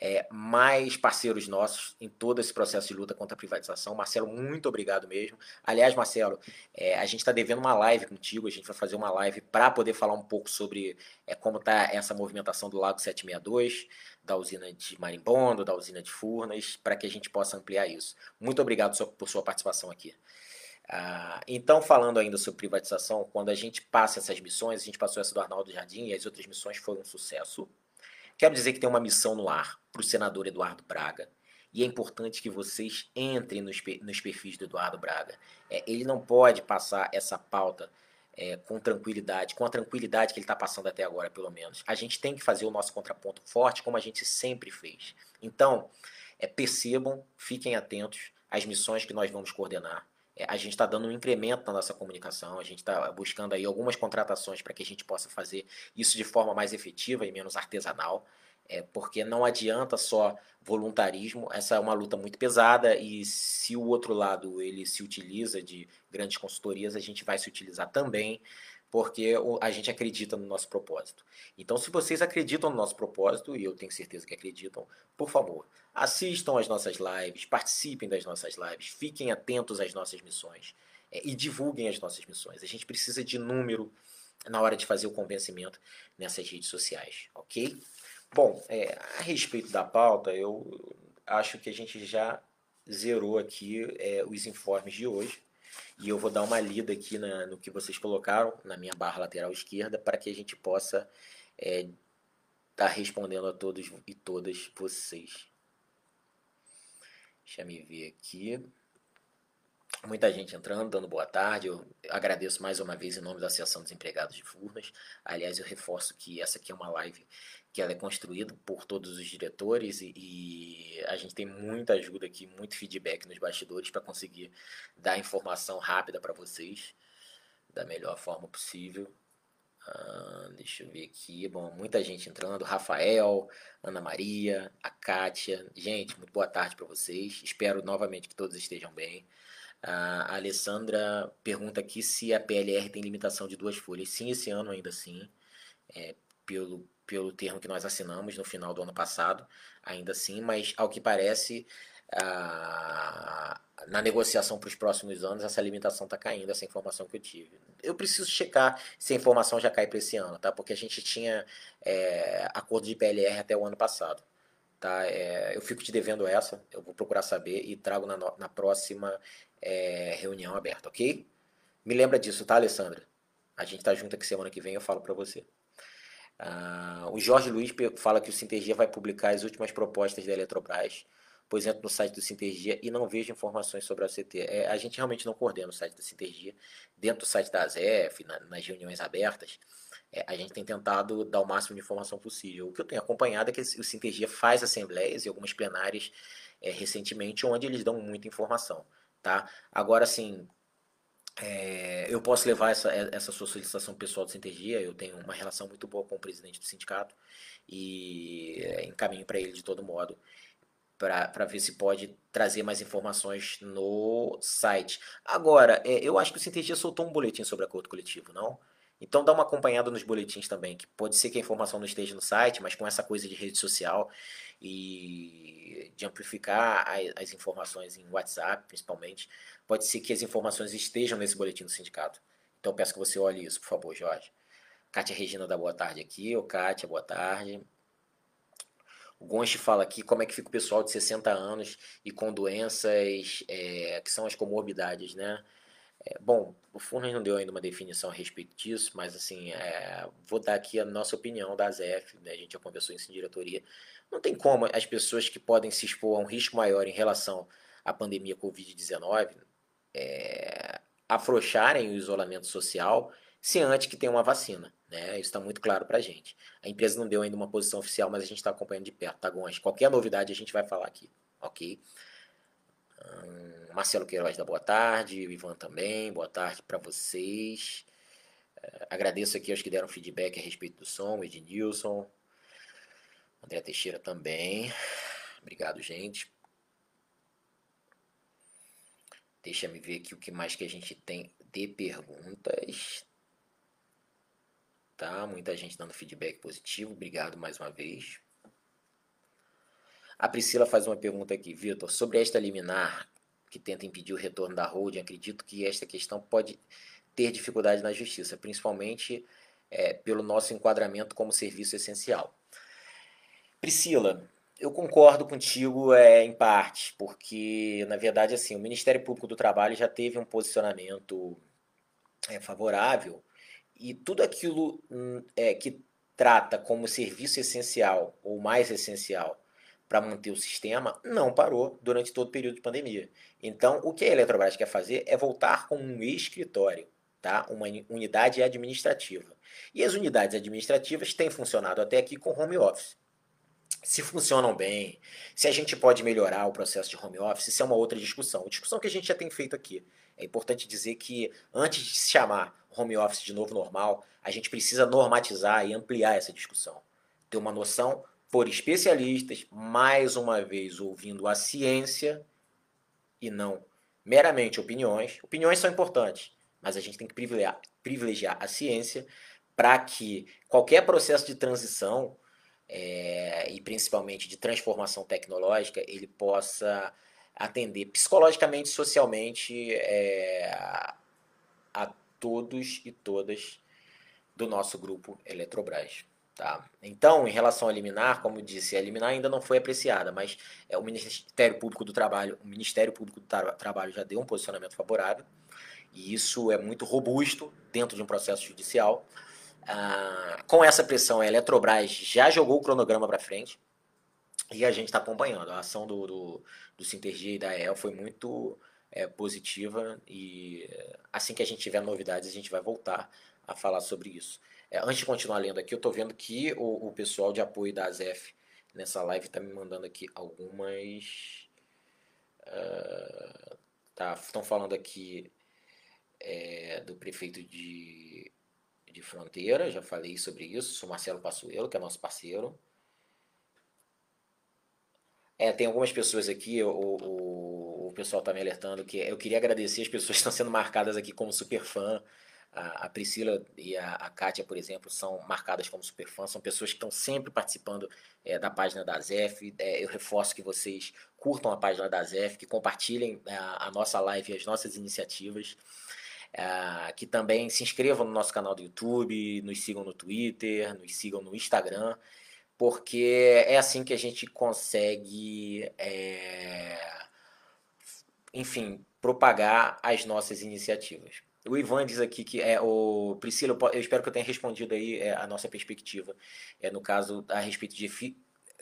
é, mais parceiros nossos em todo esse processo de luta contra a privatização. Marcelo, muito obrigado mesmo. Aliás, Marcelo, é, a gente está devendo uma live contigo, a gente vai fazer uma live para poder falar um pouco sobre é, como está essa movimentação do Lago 762, da usina de Marimbondo, da usina de Furnas, para que a gente possa ampliar isso. Muito obrigado por sua participação aqui. Ah, então, falando ainda sobre privatização, quando a gente passa essas missões, a gente passou essa do Arnaldo Jardim e as outras missões foram um sucesso. Quero dizer que tem uma missão no ar para o senador Eduardo Braga. E é importante que vocês entrem nos, nos perfis do Eduardo Braga. É, ele não pode passar essa pauta é, com tranquilidade, com a tranquilidade que ele está passando até agora, pelo menos. A gente tem que fazer o nosso contraponto forte, como a gente sempre fez. Então, é, percebam, fiquem atentos às missões que nós vamos coordenar. É, a gente está dando um incremento na nossa comunicação, a gente está buscando aí algumas contratações para que a gente possa fazer isso de forma mais efetiva e menos artesanal, é, porque não adianta só voluntarismo, essa é uma luta muito pesada e se o outro lado ele se utiliza de grandes consultorias, a gente vai se utilizar também porque a gente acredita no nosso propósito. Então, se vocês acreditam no nosso propósito, e eu tenho certeza que acreditam, por favor, assistam às nossas lives, participem das nossas lives, fiquem atentos às nossas missões é, e divulguem as nossas missões. A gente precisa de número na hora de fazer o convencimento nessas redes sociais, ok? Bom, é, a respeito da pauta, eu acho que a gente já zerou aqui é, os informes de hoje. E eu vou dar uma lida aqui na, no que vocês colocaram na minha barra lateral esquerda para que a gente possa estar é, tá respondendo a todos e todas vocês. Deixa eu ver aqui. Muita gente entrando, dando boa tarde. Eu agradeço mais uma vez em nome da Associação dos Empregados de Furnas. Aliás, eu reforço que essa aqui é uma live que ela é construída por todos os diretores e, e a gente tem muita ajuda aqui, muito feedback nos bastidores para conseguir dar informação rápida para vocês da melhor forma possível. Ah, deixa eu ver aqui. Bom, muita gente entrando. Rafael, Ana Maria, a Kátia. Gente, muito boa tarde para vocês. Espero novamente que todos estejam bem. A Alessandra pergunta aqui se a PLR tem limitação de duas folhas. Sim, esse ano ainda sim. É, pelo pelo termo que nós assinamos no final do ano passado, ainda assim, mas ao que parece, na negociação para os próximos anos, essa limitação está caindo, essa informação que eu tive. Eu preciso checar se a informação já cai para esse ano, tá? Porque a gente tinha é, acordo de PLR até o ano passado. Tá? É, eu fico te devendo essa, eu vou procurar saber e trago na, na próxima é, reunião aberta, ok? Me lembra disso, tá, Alessandra? A gente tá junto aqui semana que vem, eu falo para você. Uh, o Jorge Luiz fala que o Sintergia vai publicar as últimas propostas da Eletrobras, pois entro no site do Sintergia e não vejo informações sobre a CT. É, a gente realmente não coordena o site da Sintergia. Dentro do site da AZEF, na, nas reuniões abertas, é, a gente tem tentado dar o máximo de informação possível. O que eu tenho acompanhado é que o Sintergia faz assembleias e algumas plenárias é, recentemente, onde eles dão muita informação. Tá? Agora, assim, é, eu posso levar essa, essa sua solicitação pessoal do Sintergia, eu tenho uma relação muito boa com o presidente do sindicato e é, encaminho para ele de todo modo para ver se pode trazer mais informações no site. Agora, é, eu acho que o Sintergia soltou um boletim sobre acordo coletivo, não? Então dá uma acompanhada nos boletins também, que pode ser que a informação não esteja no site, mas com essa coisa de rede social e de amplificar as informações em WhatsApp, principalmente, pode ser que as informações estejam nesse boletim do sindicato. Então peço que você olhe isso, por favor, Jorge. Kátia Regina da boa tarde aqui. Ô, Kátia, boa tarde. O Gonchi fala aqui como é que fica o pessoal de 60 anos e com doenças é, que são as comorbidades, né? É, bom, o Furnas não deu ainda uma definição a respeito disso, mas assim, é, vou dar aqui a nossa opinião da ZF, né? a gente já conversou isso em diretoria. Não tem como as pessoas que podem se expor a um risco maior em relação à pandemia Covid-19 é, afrouxarem o isolamento social se antes que tenha uma vacina. Né? Isso está muito claro para a gente. A empresa não deu ainda uma posição oficial, mas a gente está acompanhando de perto, tá, Gonçalves? Qualquer novidade a gente vai falar aqui, ok? Hum, Marcelo Queiroz da boa tarde, o Ivan também, boa tarde para vocês. Uh, agradeço aqui aos que deram feedback a respeito do som, Ednilson, André Teixeira também. Obrigado, gente. Deixa me ver aqui o que mais que a gente tem de perguntas tá? Muita gente dando feedback positivo, obrigado mais uma vez. A Priscila faz uma pergunta aqui, Vitor, sobre esta liminar que tenta impedir o retorno da holding, acredito que esta questão pode ter dificuldade na justiça, principalmente é, pelo nosso enquadramento como serviço essencial. Priscila, eu concordo contigo é, em parte, porque na verdade assim o Ministério Público do Trabalho já teve um posicionamento é, favorável e tudo aquilo hum, é, que trata como serviço essencial ou mais essencial para manter o sistema não parou durante todo o período de pandemia. Então, o que a Eletrobras quer fazer é voltar com um escritório, tá? uma unidade administrativa. E as unidades administrativas têm funcionado até aqui com home office. Se funcionam bem, se a gente pode melhorar o processo de home office, isso é uma outra discussão. A discussão que a gente já tem feito aqui. É importante dizer que antes de se chamar home office de novo normal, a gente precisa normatizar e ampliar essa discussão. Ter uma noção por especialistas, mais uma vez ouvindo a ciência e não meramente opiniões. Opiniões são importantes, mas a gente tem que privilegiar, privilegiar a ciência para que qualquer processo de transição é, e principalmente de transformação tecnológica ele possa atender psicologicamente, socialmente é, a todos e todas do nosso grupo Eletrobras. Tá? Então, em relação a liminar, como disse, a liminar ainda não foi apreciada, mas é, o Ministério Público do Trabalho, o Ministério Público do Tra Trabalho já deu um posicionamento favorável, e isso é muito robusto dentro de um processo judicial. Ah, com essa pressão, a Eletrobras já jogou o cronograma para frente, e a gente está acompanhando. A ação do, do, do Sintergia e da EL foi muito é, positiva e assim que a gente tiver novidades, a gente vai voltar a falar sobre isso. É, antes de continuar lendo aqui, eu estou vendo que o, o, pessoal de apoio da ASEF nessa live está me mandando aqui algumas. Uh, tá, estão falando aqui é, do prefeito de, de Fronteira, já falei sobre isso, o Marcelo Passuelo, que é nosso parceiro. É, tem algumas pessoas aqui, o, o, o pessoal está me alertando que eu queria agradecer as pessoas que estão sendo marcadas aqui como super fã. A, a Priscila e a, a Kátia, por exemplo, são marcadas como super fã, são pessoas que estão sempre participando é, da página da ZEF. É, eu reforço que vocês curtam a página da ZEF, que compartilhem a, é, a nossa live e as nossas iniciativas. É, que também se inscrevam no nosso canal do YouTube, nos sigam no Twitter, nos sigam no Instagram porque é assim que a gente consegue, é, enfim, propagar as nossas iniciativas. O Ivan diz aqui que é o Priscila, eu espero que eu tenha respondido aí é, a nossa perspectiva, é, no caso a respeito de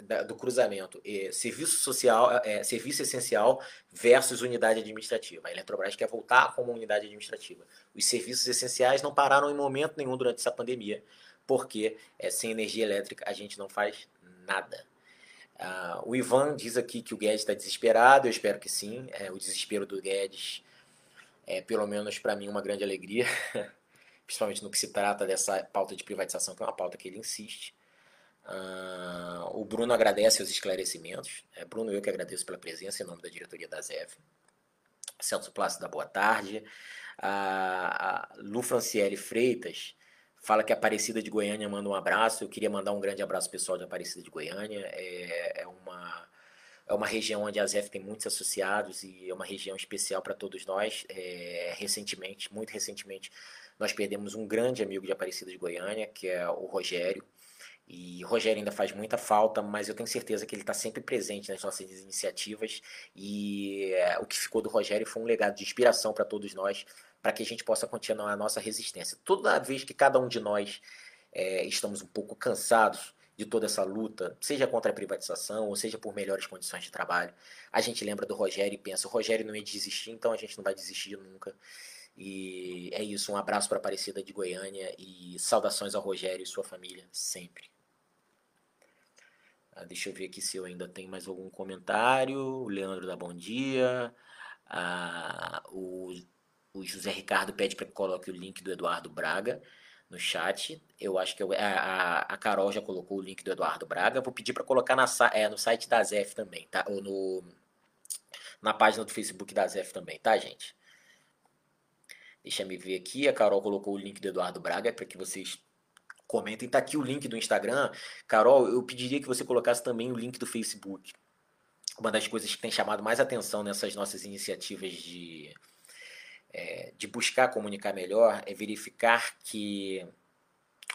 da, do cruzamento, é, serviço social, é, serviço essencial versus unidade administrativa. A Eletrobras quer voltar como unidade administrativa. Os serviços essenciais não pararam em momento nenhum durante essa pandemia porque é, sem energia elétrica a gente não faz nada. Uh, o Ivan diz aqui que o Guedes está desesperado, eu espero que sim. É, o desespero do Guedes é, pelo menos para mim, uma grande alegria, principalmente no que se trata dessa pauta de privatização, que é uma pauta que ele insiste. Uh, o Bruno agradece os esclarecimentos. É, Bruno, eu que agradeço pela presença em nome da diretoria da ZEF. Celso Plácido, da boa tarde. A, Lu Franciele Freitas fala que a Aparecida de Goiânia manda um abraço. Eu queria mandar um grande abraço pessoal de Aparecida de Goiânia. É, é uma, é uma região onde a ZEF tem muitos associados e é uma região especial para todos nós. É, recentemente, muito recentemente, nós perdemos um grande amigo de Aparecida de Goiânia, que é o Rogério. E o Rogério ainda faz muita falta, mas eu tenho certeza que ele está sempre presente nas nossas iniciativas. E é, o que ficou do Rogério foi um legado de inspiração para todos nós, para que a gente possa continuar a nossa resistência. Toda vez que cada um de nós é, estamos um pouco cansados de toda essa luta, seja contra a privatização ou seja por melhores condições de trabalho, a gente lembra do Rogério e pensa: o Rogério não ia desistir, então a gente não vai desistir nunca. E é isso, um abraço para a Aparecida de Goiânia e saudações ao Rogério e sua família sempre. Ah, deixa eu ver aqui se eu ainda tenho mais algum comentário. O Leandro dá bom dia. Ah, o, o José Ricardo pede para que coloque o link do Eduardo Braga no chat. Eu acho que eu, a, a Carol já colocou o link do Eduardo Braga. Vou pedir para colocar na, é, no site da ZEF também, tá? Ou no, na página do Facebook da ZEF também, tá, gente? Deixa me ver aqui. A Carol colocou o link do Eduardo Braga para que vocês comentem. Tá aqui o link do Instagram. Carol, eu pediria que você colocasse também o link do Facebook. Uma das coisas que tem chamado mais atenção nessas nossas iniciativas de, é, de buscar comunicar melhor é verificar que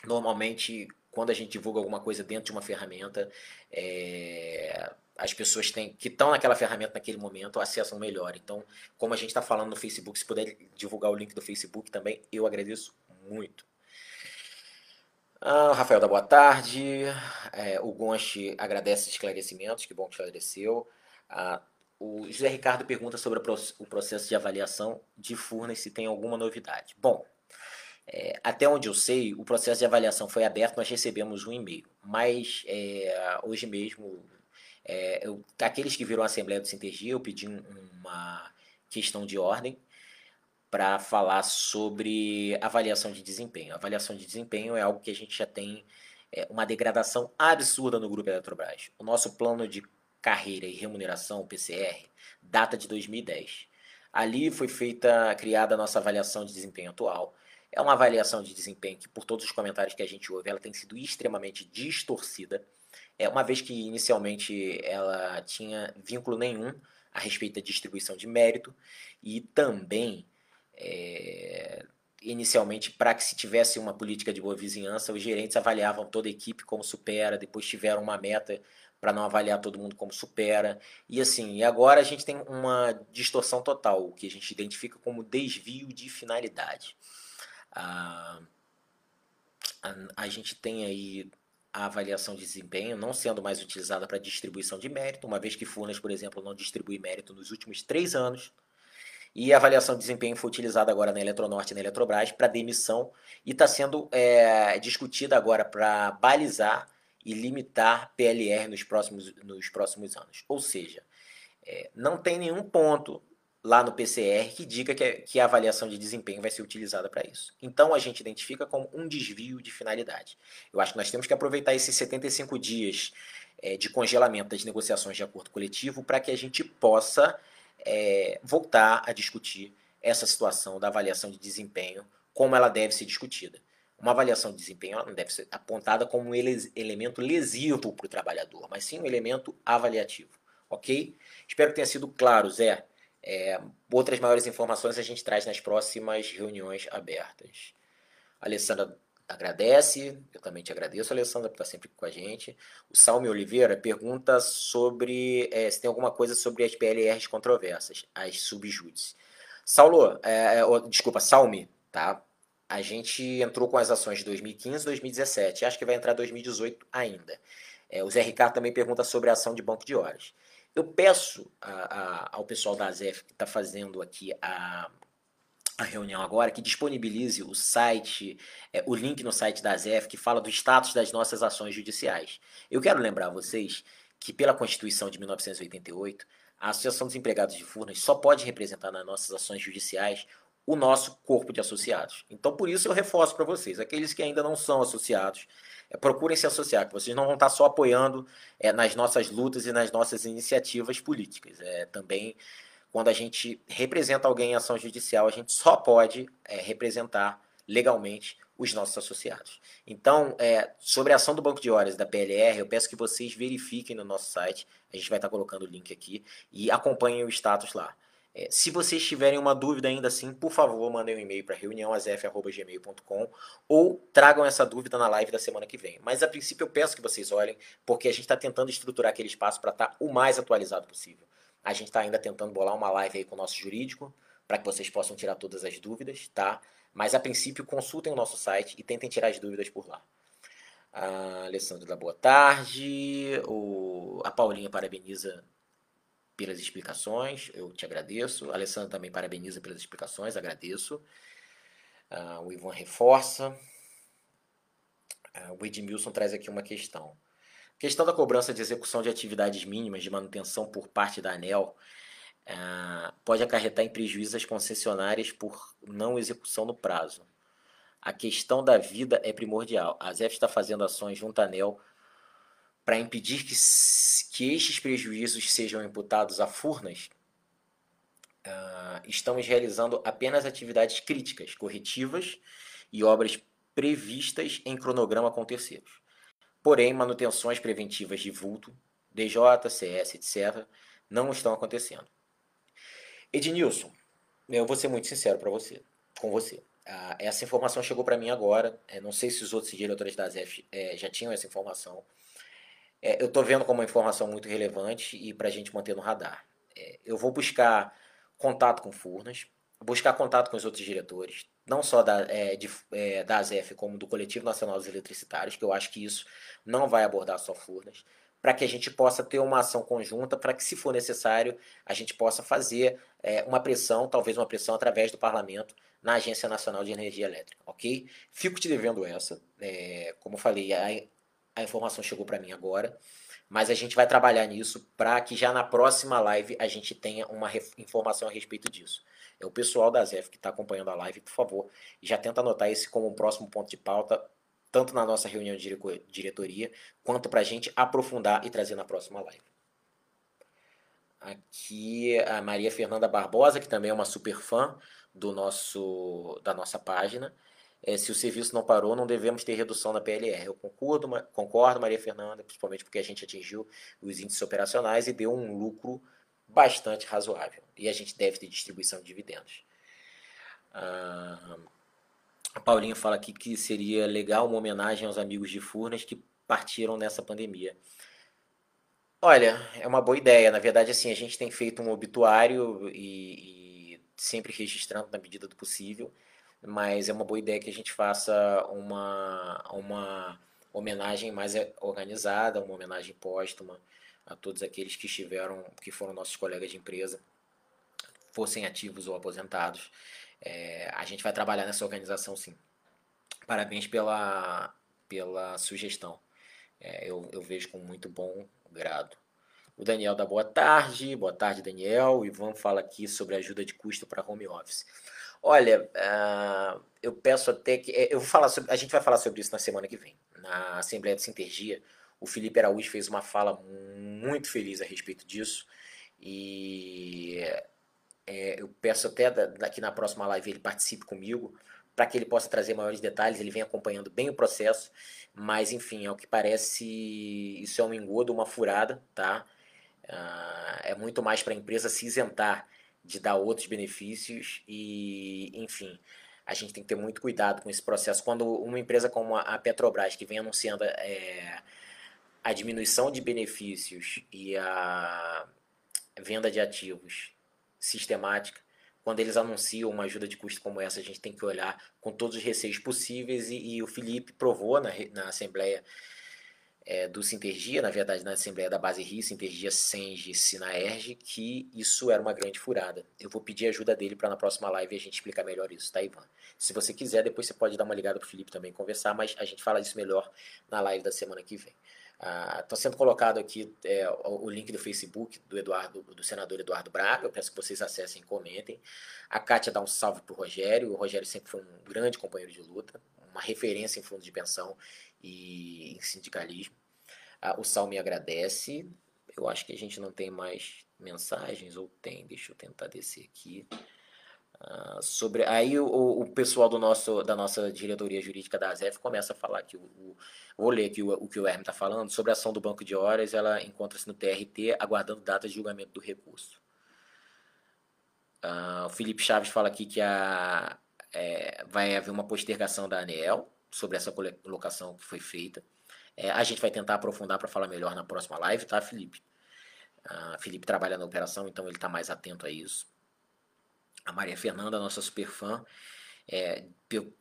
normalmente quando a gente divulga alguma coisa dentro de uma ferramenta, é, as pessoas têm, que estão naquela ferramenta naquele momento acessam melhor. Então, como a gente está falando no Facebook, se puder divulgar o link do Facebook também, eu agradeço muito. Ah, Rafael da boa tarde. É, o Gonchi agradece os esclarecimentos, que bom que esclareceu. Ah, o José Ricardo pergunta sobre o processo de avaliação de Furnas, se tem alguma novidade. Bom, é, até onde eu sei, o processo de avaliação foi aberto, nós recebemos um e-mail. Mas é, hoje mesmo, é, eu, aqueles que viram a Assembleia do Sintergia, eu pedi um, uma questão de ordem para falar sobre avaliação de desempenho. avaliação de desempenho é algo que a gente já tem é, uma degradação absurda no Grupo Eletrobras. O nosso plano de carreira e remuneração, PCR, data de 2010. Ali foi feita, criada a nossa avaliação de desempenho atual. É uma avaliação de desempenho que, por todos os comentários que a gente ouve, ela tem sido extremamente distorcida. É uma vez que inicialmente ela tinha vínculo nenhum a respeito da distribuição de mérito e também é, inicialmente para que se tivesse uma política de boa vizinhança, os gerentes avaliavam toda a equipe como supera, depois tiveram uma meta para não avaliar todo mundo como supera. E assim, e agora a gente tem uma distorção total, o que a gente identifica como desvio de finalidade. a, a gente tem aí a avaliação de desempenho não sendo mais utilizada para distribuição de mérito, uma vez que Furnas, por exemplo, não distribui mérito nos últimos três anos. E a avaliação de desempenho foi utilizada agora na Eletronorte e na Eletrobras para demissão e está sendo é, discutida agora para balizar e limitar PLR nos próximos, nos próximos anos. Ou seja, é, não tem nenhum ponto lá no PCR que diga que, que a avaliação de desempenho vai ser utilizada para isso. Então a gente identifica como um desvio de finalidade. Eu acho que nós temos que aproveitar esses 75 dias é, de congelamento das negociações de acordo coletivo para que a gente possa é, voltar a discutir essa situação da avaliação de desempenho, como ela deve ser discutida. Uma avaliação de desempenho não deve ser apontada como um ele elemento lesivo para o trabalhador, mas sim um elemento avaliativo. Ok? Espero que tenha sido claro, Zé. É, outras maiores informações a gente traz nas próximas reuniões abertas. A Alessandra agradece, eu também te agradeço, Alessandra, por estar sempre com a gente. O Salme Oliveira pergunta sobre é, se tem alguma coisa sobre as PLRs controversas, as subjúdice. Saulo, é, é desculpa, Salme, tá? A gente entrou com as ações de 2015 e 2017, acho que vai entrar 2018 ainda. É, o Zé Ricardo também pergunta sobre a ação de banco de horas. Eu peço a, a, ao pessoal da ASEF que está fazendo aqui a, a reunião agora, que disponibilize o site, é, o link no site da ASEF que fala do status das nossas ações judiciais. Eu quero lembrar a vocês que, pela Constituição de 1988, a Associação dos Empregados de Furnas só pode representar nas nossas ações judiciais o nosso corpo de associados. Então, por isso eu reforço para vocês, aqueles que ainda não são associados, é, procurem se associar, que vocês não vão estar só apoiando é, nas nossas lutas e nas nossas iniciativas políticas. É, também, quando a gente representa alguém em ação judicial, a gente só pode é, representar legalmente os nossos associados. Então, é, sobre a ação do banco de horas da PLR, eu peço que vocês verifiquem no nosso site, a gente vai estar colocando o link aqui, e acompanhem o status lá. É, se vocês tiverem uma dúvida ainda assim, por favor, mandem um e-mail para reuniãoazf.gmail.com ou tragam essa dúvida na live da semana que vem. Mas a princípio eu peço que vocês olhem, porque a gente está tentando estruturar aquele espaço para estar tá o mais atualizado possível. A gente está ainda tentando bolar uma live aí com o nosso jurídico, para que vocês possam tirar todas as dúvidas, tá? Mas a princípio consultem o nosso site e tentem tirar as dúvidas por lá. A Alessandro da boa tarde. O, a Paulinha parabeniza pelas explicações, eu te agradeço. A Alessandra também parabeniza pelas explicações, agradeço. Uh, o Ivan reforça. Uh, o Edmilson traz aqui uma questão. A questão da cobrança de execução de atividades mínimas de manutenção por parte da ANEL uh, pode acarretar em prejuízo às concessionárias por não execução no prazo. A questão da vida é primordial. A ZEF está fazendo ações junto à ANEL para impedir que, que estes prejuízos sejam imputados a Furnas, uh, estamos realizando apenas atividades críticas, corretivas e obras previstas em cronograma com terceiros. Porém, manutenções preventivas de vulto, DJ, CS, etc., não estão acontecendo. Ednilson, eu vou ser muito sincero para você, com você. Uh, essa informação chegou para mim agora. É, não sei se os outros diretores da ZF é, já tinham essa informação. É, eu estou vendo como uma informação muito relevante e para a gente manter no radar. É, eu vou buscar contato com Furnas, buscar contato com os outros diretores, não só da, é, de, é, da ASEF, como do Coletivo Nacional dos Eletricitários, que eu acho que isso não vai abordar só Furnas, para que a gente possa ter uma ação conjunta, para que, se for necessário, a gente possa fazer é, uma pressão, talvez uma pressão através do parlamento, na Agência Nacional de Energia Elétrica, ok? Fico te devendo essa. É, como falei, a, a informação chegou para mim agora, mas a gente vai trabalhar nisso para que já na próxima live a gente tenha uma informação a respeito disso. É o pessoal da ZEF que está acompanhando a live, por favor, já tenta anotar esse como um próximo ponto de pauta, tanto na nossa reunião de diretoria, quanto para a gente aprofundar e trazer na próxima live. Aqui a Maria Fernanda Barbosa, que também é uma super fã do nosso, da nossa página é, se o serviço não parou, não devemos ter redução na PLR. Eu concordo, concordo, Maria Fernanda, principalmente porque a gente atingiu os índices operacionais e deu um lucro bastante razoável. E a gente deve ter distribuição de dividendos. Ah, a Paulinha fala aqui que seria legal uma homenagem aos amigos de Furnas que partiram nessa pandemia. Olha, é uma boa ideia. Na verdade, assim, a gente tem feito um obituário e, e sempre registrando na medida do possível mas é uma boa ideia que a gente faça uma, uma homenagem mais eh, organizada, uma homenagem póstuma a todos aqueles que estiveram, que foram nossos colegas de empresa, fossem ativos ou aposentados. É, a gente vai trabalhar nessa organização sim. Parabéns pela, pela sugestão. É, eu, eu vejo com muito bom grado. O Daniel dá boa tarde. Boa tarde, Daniel. O Ivan fala aqui sobre ajuda de custo para home office. Olha, uh, eu peço até que. Eh, eu vou falar sobre, a gente vai falar sobre isso na semana que vem. Na Assembleia de Sintergia, o Felipe Araújo fez uma fala muito feliz a respeito disso. E é, eu peço até daqui na próxima live ele participe comigo, para que ele possa trazer maiores detalhes. Ele vem acompanhando bem o processo, mas enfim, é o que parece. Isso é um engodo, uma furada, tá? Uh, é muito mais para a empresa se isentar de dar outros benefícios e, enfim, a gente tem que ter muito cuidado com esse processo. Quando uma empresa como a Petrobras, que vem anunciando é, a diminuição de benefícios e a venda de ativos sistemática, quando eles anunciam uma ajuda de custo como essa, a gente tem que olhar com todos os receios possíveis e, e o Felipe provou na, na Assembleia é, do Sintergia, na verdade na Assembleia da Base Rio, Sintergia, Senge, Sinaerge, que isso era uma grande furada. Eu vou pedir ajuda dele para na próxima live a gente explicar melhor isso, tá, Ivan? Se você quiser, depois você pode dar uma ligada pro Felipe também conversar, mas a gente fala disso melhor na live da semana que vem. Está ah, sendo colocado aqui é, o, o, link do Facebook do Eduardo, do senador Eduardo Braga. Eu peço que vocês acessem e comentem. A Kátia dá um salve pro Rogério. O Rogério sempre foi um grande companheiro de luta, uma referência em fundo de pensão e em sindicalismo. Ah, o Sal me agradece. Eu acho que a gente não tem mais mensagens, ou tem, deixa eu tentar descer aqui. Uh, sobre aí o, o, pessoal do nosso da nossa diretoria jurídica da ASEF começa a falar que o, o vou ler aqui o, o que o Hermes está falando sobre a ação do banco de horas ela encontra-se no TRT aguardando data de julgamento do recurso uh, o Felipe Chaves fala aqui que a, é, vai haver uma postergação da ANEEL sobre essa colocação que foi feita é, a gente vai tentar aprofundar para falar melhor na próxima live tá Felipe uh, Felipe trabalha na operação então ele está mais atento a isso a Maria Fernanda, nossa super fã, é,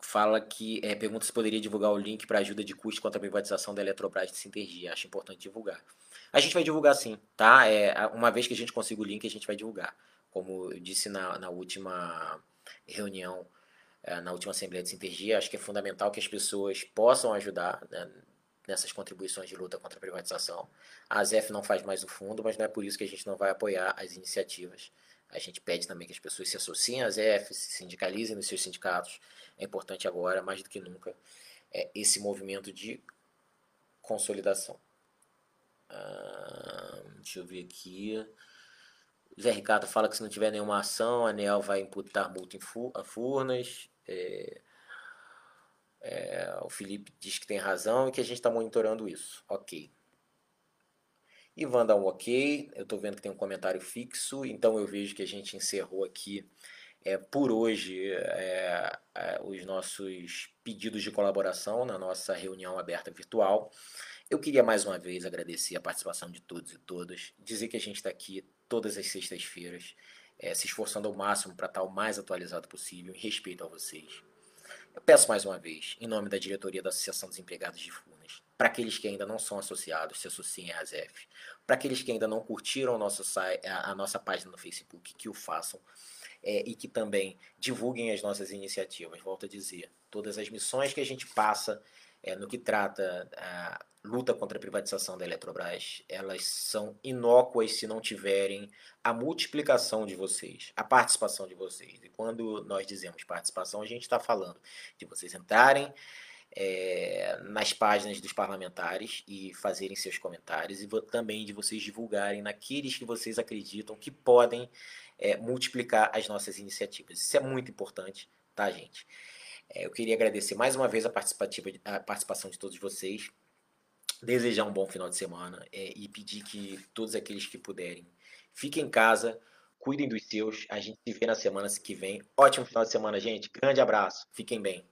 fala que é, pergunta se poderia divulgar o link para ajuda de custo contra a privatização da Eletrobras de Sintergia. Acho importante divulgar. A gente vai divulgar sim, tá? É, uma vez que a gente consiga o link, a gente vai divulgar. Como eu disse na, na última reunião, na última Assembleia de Sintergia, acho que é fundamental que as pessoas possam ajudar né, nessas contribuições de luta contra a privatização. A ASEF não faz mais o fundo, mas não é por isso que a gente não vai apoiar as iniciativas a gente pede também que as pessoas se associem às EFs, se sindicalizem nos seus sindicatos. É importante agora, mais do que nunca, é esse movimento de consolidação. Ah, deixa eu ver aqui. Zé Ricardo fala que se não tiver nenhuma ação, a ANEL vai imputar multa a Furnas. É, é, o Felipe diz que tem razão e que a gente está monitorando isso. Ok. Ivan dá um ok. Eu estou vendo que tem um comentário fixo, então eu vejo que a gente encerrou aqui é, por hoje é, é, os nossos pedidos de colaboração na nossa reunião aberta virtual. Eu queria mais uma vez agradecer a participação de todos e todas, dizer que a gente está aqui todas as sextas-feiras, é, se esforçando ao máximo para estar o mais atualizado possível, em respeito a vocês. Eu peço mais uma vez, em nome da diretoria da Associação dos Empregados de Furnas, para aqueles que ainda não são associados, se associem à ASEF. Para aqueles que ainda não curtiram a, a nossa página no Facebook, que o façam. É, e que também divulguem as nossas iniciativas. Volto a dizer, todas as missões que a gente passa é, no que trata a luta contra a privatização da Eletrobras, elas são inócuas se não tiverem a multiplicação de vocês, a participação de vocês. E quando nós dizemos participação, a gente está falando de vocês entrarem é, nas páginas dos parlamentares e fazerem seus comentários e também de vocês divulgarem naqueles que vocês acreditam que podem é, multiplicar as nossas iniciativas. Isso é muito importante, tá, gente? É, eu queria agradecer mais uma vez a, participativa, a participação de todos vocês, desejar um bom final de semana e pedir que todos aqueles que puderem fiquem em casa, cuidem dos seus. A gente se vê na semana que vem. Ótimo final de semana, gente. Grande abraço. Fiquem bem.